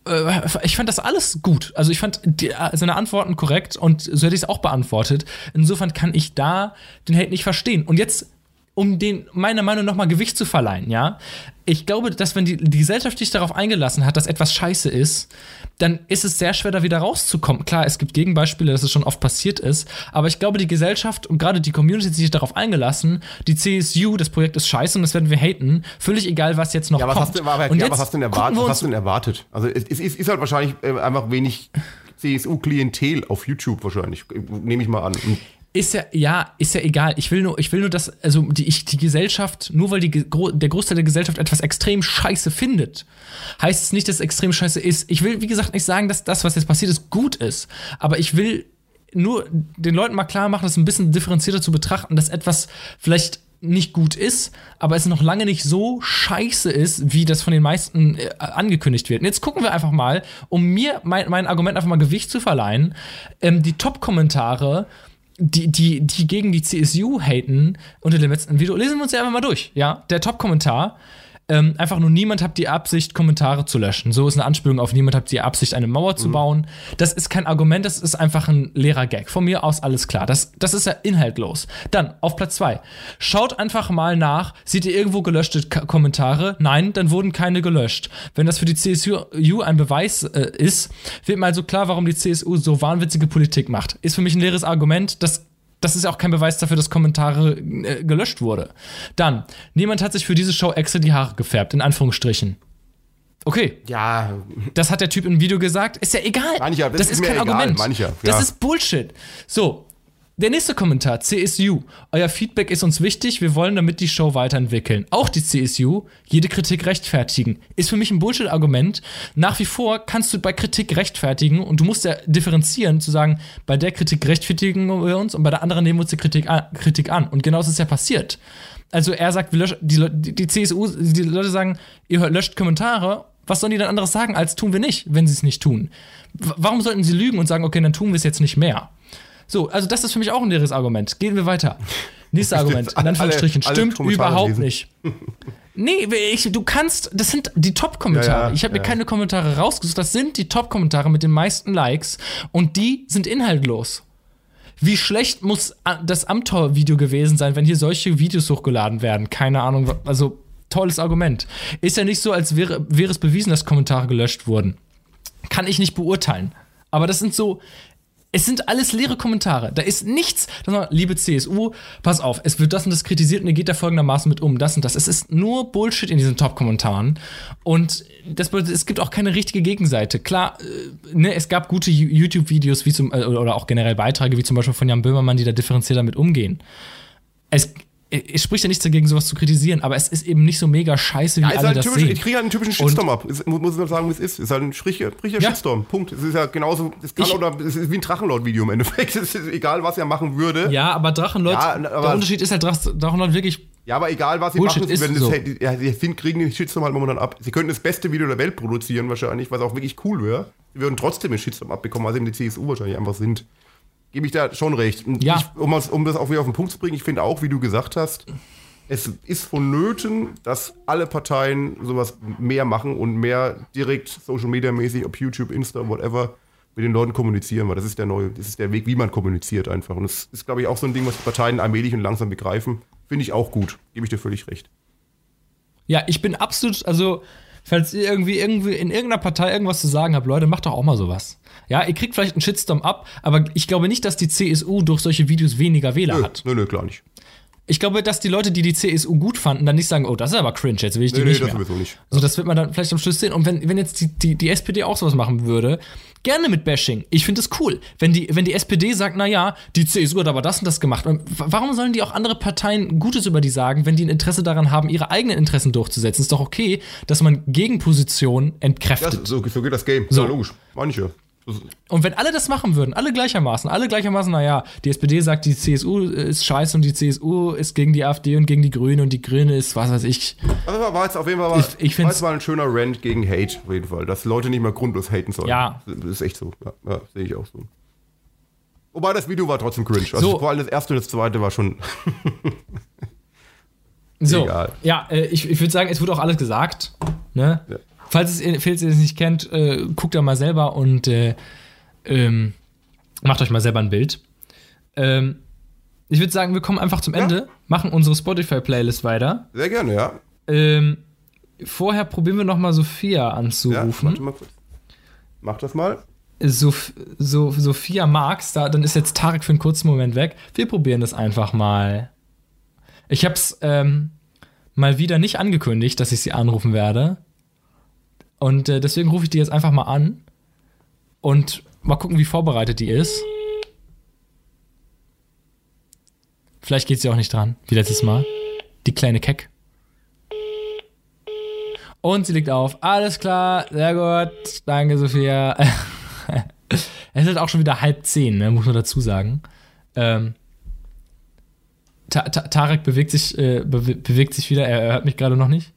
äh, ich fand das alles gut. Also ich fand die, seine Antworten korrekt und so hätte ich es auch beantwortet. Insofern kann ich da den Hate nicht verstehen. Und jetzt, um den meiner Meinung nach mal Gewicht zu verleihen, ja, ich glaube, dass wenn die, die Gesellschaft sich darauf eingelassen hat, dass etwas scheiße ist, dann ist es sehr schwer, da wieder rauszukommen. Klar, es gibt Gegenbeispiele, dass es schon oft passiert ist, aber ich glaube, die Gesellschaft und gerade die Community hat sich darauf eingelassen, die CSU, das Projekt ist scheiße und das werden wir haten, völlig egal, was jetzt noch ja, was kommt. hast du, aber, und ja, jetzt was hast du denn erwartet? Was hast du denn erwartet? Also es, es, es ist halt wahrscheinlich äh, einfach wenig CSU-Klientel auf YouTube wahrscheinlich, nehme ich mal an. Und Ist ja, ja, ist ja egal. Ich will nur, ich will nur, dass, also die, ich, die Gesellschaft, nur weil die, der Großteil der Gesellschaft etwas extrem scheiße findet, heißt es nicht, dass es extrem scheiße ist. Ich will, wie gesagt, nicht sagen, dass das, was jetzt passiert ist, gut ist. Aber ich will nur den Leuten mal klar machen, das ein bisschen differenzierter zu betrachten, dass etwas vielleicht nicht gut ist, aber es noch lange nicht so scheiße ist, wie das von den meisten äh, angekündigt wird. Und jetzt gucken wir einfach mal, um mir mein, mein Argument einfach mal Gewicht zu verleihen, ähm, die Top-Kommentare, die, die, die gegen die CSU haten unter dem letzten Video, lesen wir uns ja einfach mal durch. Ja, der Top-Kommentar. Ähm, einfach nur niemand hat die Absicht, Kommentare zu löschen. So ist eine Anspielung auf niemand hat die Absicht, eine Mauer zu bauen. Das ist kein Argument, das ist einfach ein leerer Gag. Von mir aus alles klar. Das, das ist ja inhaltlos. Dann auf Platz zwei Schaut einfach mal nach, seht ihr irgendwo gelöschte K Kommentare? Nein, dann wurden keine gelöscht. Wenn das für die CSU ein Beweis äh, ist, wird mal so klar, warum die CSU so wahnwitzige Politik macht. Ist für mich ein leeres Argument, das das ist ja auch kein Beweis dafür, dass Kommentare äh, gelöscht wurde. Dann, niemand hat sich für diese Show extra die Haare gefärbt, in Anführungsstrichen. Okay, Ja, das hat der Typ im Video gesagt. Ist ja egal. Mancher, das das, ist ist kein egal, Argument. mancher, Das ja. ist Bullshit. So, der nächste Kommentar, CSU. Euer Feedback ist uns wichtig. Wir wollen damit die Show weiterentwickeln. Auch die CSU, jede Kritik rechtfertigen. Ist für mich ein Bullshit-Argument. Nach wie vor kannst du bei Kritik rechtfertigen und du musst ja differenzieren, zu sagen, bei der Kritik rechtfertigen wir uns und bei der anderen nehmen wir uns die Kritik an. Kritik an. Und genau das ist ja passiert. Also er sagt, wir löschen, die, die, CSU, die Leute sagen, ihr löscht Kommentare. Was sollen die dann anderes sagen, als tun wir nicht, wenn sie es nicht tun? W warum sollten sie lügen und sagen, okay, dann tun wir es jetzt nicht mehr? So, also das ist für mich auch ein leeres Argument. Gehen wir weiter. Nächstes Argument, in alle- Anführungsstrichen, alle stimmt Kommentare überhaupt lesen. nicht. Nee, ich, du kannst, das sind die Top-Kommentare. Ja, ja, ich habe mir ja. keine Kommentare rausgesucht. Das sind die Top-Kommentare mit den meisten Likes und die sind inhaltlos. Wie schlecht muss a- das Amtor-Video gewesen sein, wenn hier solche Videos hochgeladen werden? Keine Ahnung, also tolles Argument. Ist ja nicht so, als wäre, wäre es bewiesen, dass Kommentare gelöscht wurden. Kann ich nicht beurteilen. Aber das sind so, es sind alles leere Kommentare. Da ist nichts. War, liebe CSU, pass auf, es wird das und das kritisiert und ihr geht da folgendermaßen mit um, das und das. Es ist nur Bullshit in diesen Top-Kommentaren. Und das bedeutet, es gibt auch keine richtige Gegenseite. Klar, äh, ne, es gab gute YouTube-Videos wie zum, äh, oder auch generell Beiträge, wie zum Beispiel von Jan Böhmermann, die da differenziert damit umgehen. Es, es spricht ja nichts dagegen, sowas zu kritisieren, aber es ist eben nicht so mega scheiße, wie Ja, alle halt das typisch, sehen. ich kriege halt einen typischen Shitstorm ab. Ist, muss, muss ich mal sagen, wie es ist. Ist halt ein Stricher Ja. Shitstorm. Punkt. Es ist ja genauso, es kann Ich- oder es ist wie ein Drachenlord-Video im Endeffekt. Es ist egal, was er machen würde. Ja, Ja, aber Drachenlord, Ja, aber- der Unterschied ist halt, Drach- Drachenlord wirklich aber egal, was sie Bullshit machen, werden so. das, ja, sie finden, kriegen den Shitstorm halt momentan ab. Sie könnten das beste Video der Welt produzieren wahrscheinlich, was auch wirklich cool wäre. Sie würden trotzdem den Shitstorm abbekommen, weil sie in die CSU wahrscheinlich einfach sind. Gebe ich da schon recht. Und Ja. Ich, um, das- um das auch wieder auf den Punkt zu bringen, ich finde auch, wie du gesagt hast, es ist vonnöten, dass alle Parteien sowas mehr machen und mehr direkt Social Media mäßig, ob YouTube, Insta, whatever, mit den Leuten kommunizieren, weil das ist der neue, das ist der Weg, wie man kommuniziert einfach. Und das ist, glaube ich, auch so ein Ding, was die Parteien allmählich und langsam begreifen. Finde ich auch gut. Gebe ich dir völlig recht. Ja, ich bin absolut, also, falls ihr irgendwie, irgendwie in irgendeiner Partei irgendwas zu sagen habt, Leute, macht doch auch mal sowas. Ja, ihr kriegt vielleicht einen Shitstorm ab, aber ich glaube nicht, dass die CSU durch solche Videos weniger Wähler Nö, hat. nö, nö, klar nicht. Ich glaube, dass die Leute, die die CSU gut fanden, dann nicht sagen, oh, das ist aber cringe, jetzt will ich die Nee, nee, nicht das mehr. sowieso nicht. So, das wird man dann vielleicht am Schluss sehen. Und wenn, wenn jetzt die, die, die SPD auch sowas machen würde, gerne mit Bashing. Ich finde es cool. Wenn die, wenn die SPD sagt, na ja, die CSU hat aber das und das gemacht. Warum sollen die auch andere Parteien Gutes über die sagen, wenn die ein Interesse daran haben, ihre eigenen Interessen durchzusetzen? Ist doch okay, dass man Gegenpositionen Ja, entkräftet. so, so geht das Game. So. Ja, logisch. Manche. Und wenn alle das machen würden, alle gleichermaßen, alle gleichermaßen, naja, die SPD sagt, die CSU ist scheiße und die CSU ist gegen die AfD und gegen die Grüne und die Grüne ist, was weiß ich. Also war jetzt auf jeden Fall war, Ich- ich war mal ein schöner Rant gegen Hate, auf jeden Fall. Dass Leute nicht mehr grundlos haten sollen. Ja. Das ist echt so. Ja, ja sehe ich auch so. Wobei das Video war trotzdem cringe. Also So. vor allem das erste und das zweite war schon. So, Egal. ja, äh, ich, ich würde sagen, es wurde auch alles gesagt. Ne? Ja. Falls, es, falls ihr es nicht kennt, äh, guckt da mal selber und äh, ähm, macht euch mal selber ein Bild. Ähm, ich würde sagen, wir kommen einfach zum Ja. Ende, machen unsere Spotify-Playlist weiter. Sehr gerne, ja. Ähm, vorher probieren wir noch mal Sophia Ja, anzurufen. warte mal kurz. Mach das mal. Sof so Sophia Marx, da, dann ist jetzt Tarek für einen kurzen Moment weg. Wir probieren das einfach mal. Ich habe es ähm, mal wieder nicht angekündigt, dass ich sie anrufen werde. Und äh, deswegen rufe ich die jetzt einfach mal an und mal gucken, wie vorbereitet die ist. Vielleicht geht sie auch nicht dran, wie letztes Mal. Die kleine Keck. Und sie liegt auf. Alles klar, sehr gut. Danke, Sophia. es ist halt auch schon wieder halb zehn, ne, muss man dazu sagen. Ähm, Ta Ta Tarek bewegt sich, äh, bewe bewegt sich wieder. Er, er hört mich gerade noch nicht.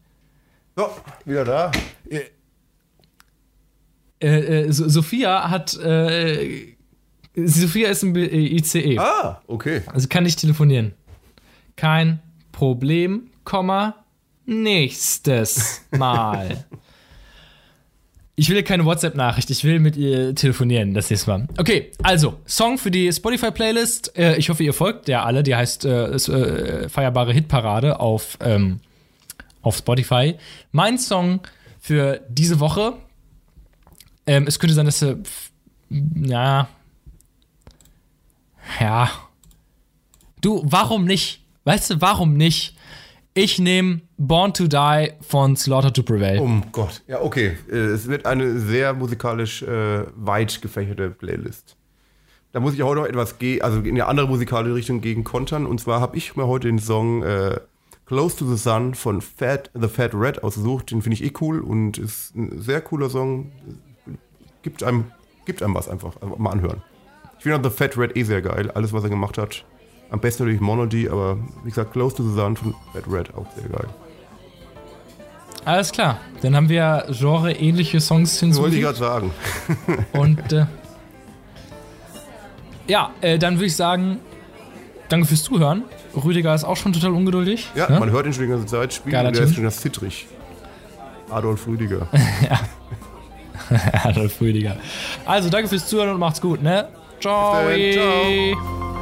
So, wieder da. Äh, äh, so Sophia hat. Äh, Sophia ist im B äh, ICE. Ah, okay. Also kann nicht telefonieren. Kein Problem, Komma, nächstes Mal. Ich will keine WhatsApp-Nachricht, ich will mit ihr telefonieren, das nächste Mal. Okay, also, Song für die Spotify-Playlist. Äh, ich hoffe, ihr folgt der alle. Die heißt äh, ist, äh, Feierbare Hitparade auf, ähm, auf Spotify. Mein Song für diese Woche. Ähm, es könnte sein, dass er. Ja. Ja. Du, warum nicht? Weißt du, warum nicht? Ich nehme Born to Die von Slaughter to Prevail. Um Gott. Ja, okay. Äh, Es wird eine sehr musikalisch äh, weit gefächerte Playlist. Da muss ich auch noch etwas gehen, also in eine andere musikalische Richtung gegen kontern. Und zwar habe ich mir heute den Song äh, Close to the Sun von Fat, The Fat Red ausgesucht. Den finde ich eh cool und ist ein sehr cooler Song. Gibt einem, gibt einem was einfach. einfach mal anhören. Ich finde auch The Fat Red eh sehr geil. Alles, was er gemacht hat. Am besten natürlich Monody, aber wie gesagt, Close to the Sun von Fat Red auch sehr geil. Alles klar. Dann haben wir genre-ähnliche Songs Das wollte ich hinzugefügt. gerade sagen. Und äh, ja, äh, dann würde ich sagen, danke fürs Zuhören. Rüdiger ist auch schon total ungeduldig. Ja, ne? man hört ihn schon die ganze Zeit spielen Geiler und der ist Typ. schon das zittrig. Adolf Rüdiger. Adolf Rüdiger. Also, danke fürs Zuhören und macht's gut, ne? Ciao. Ciao.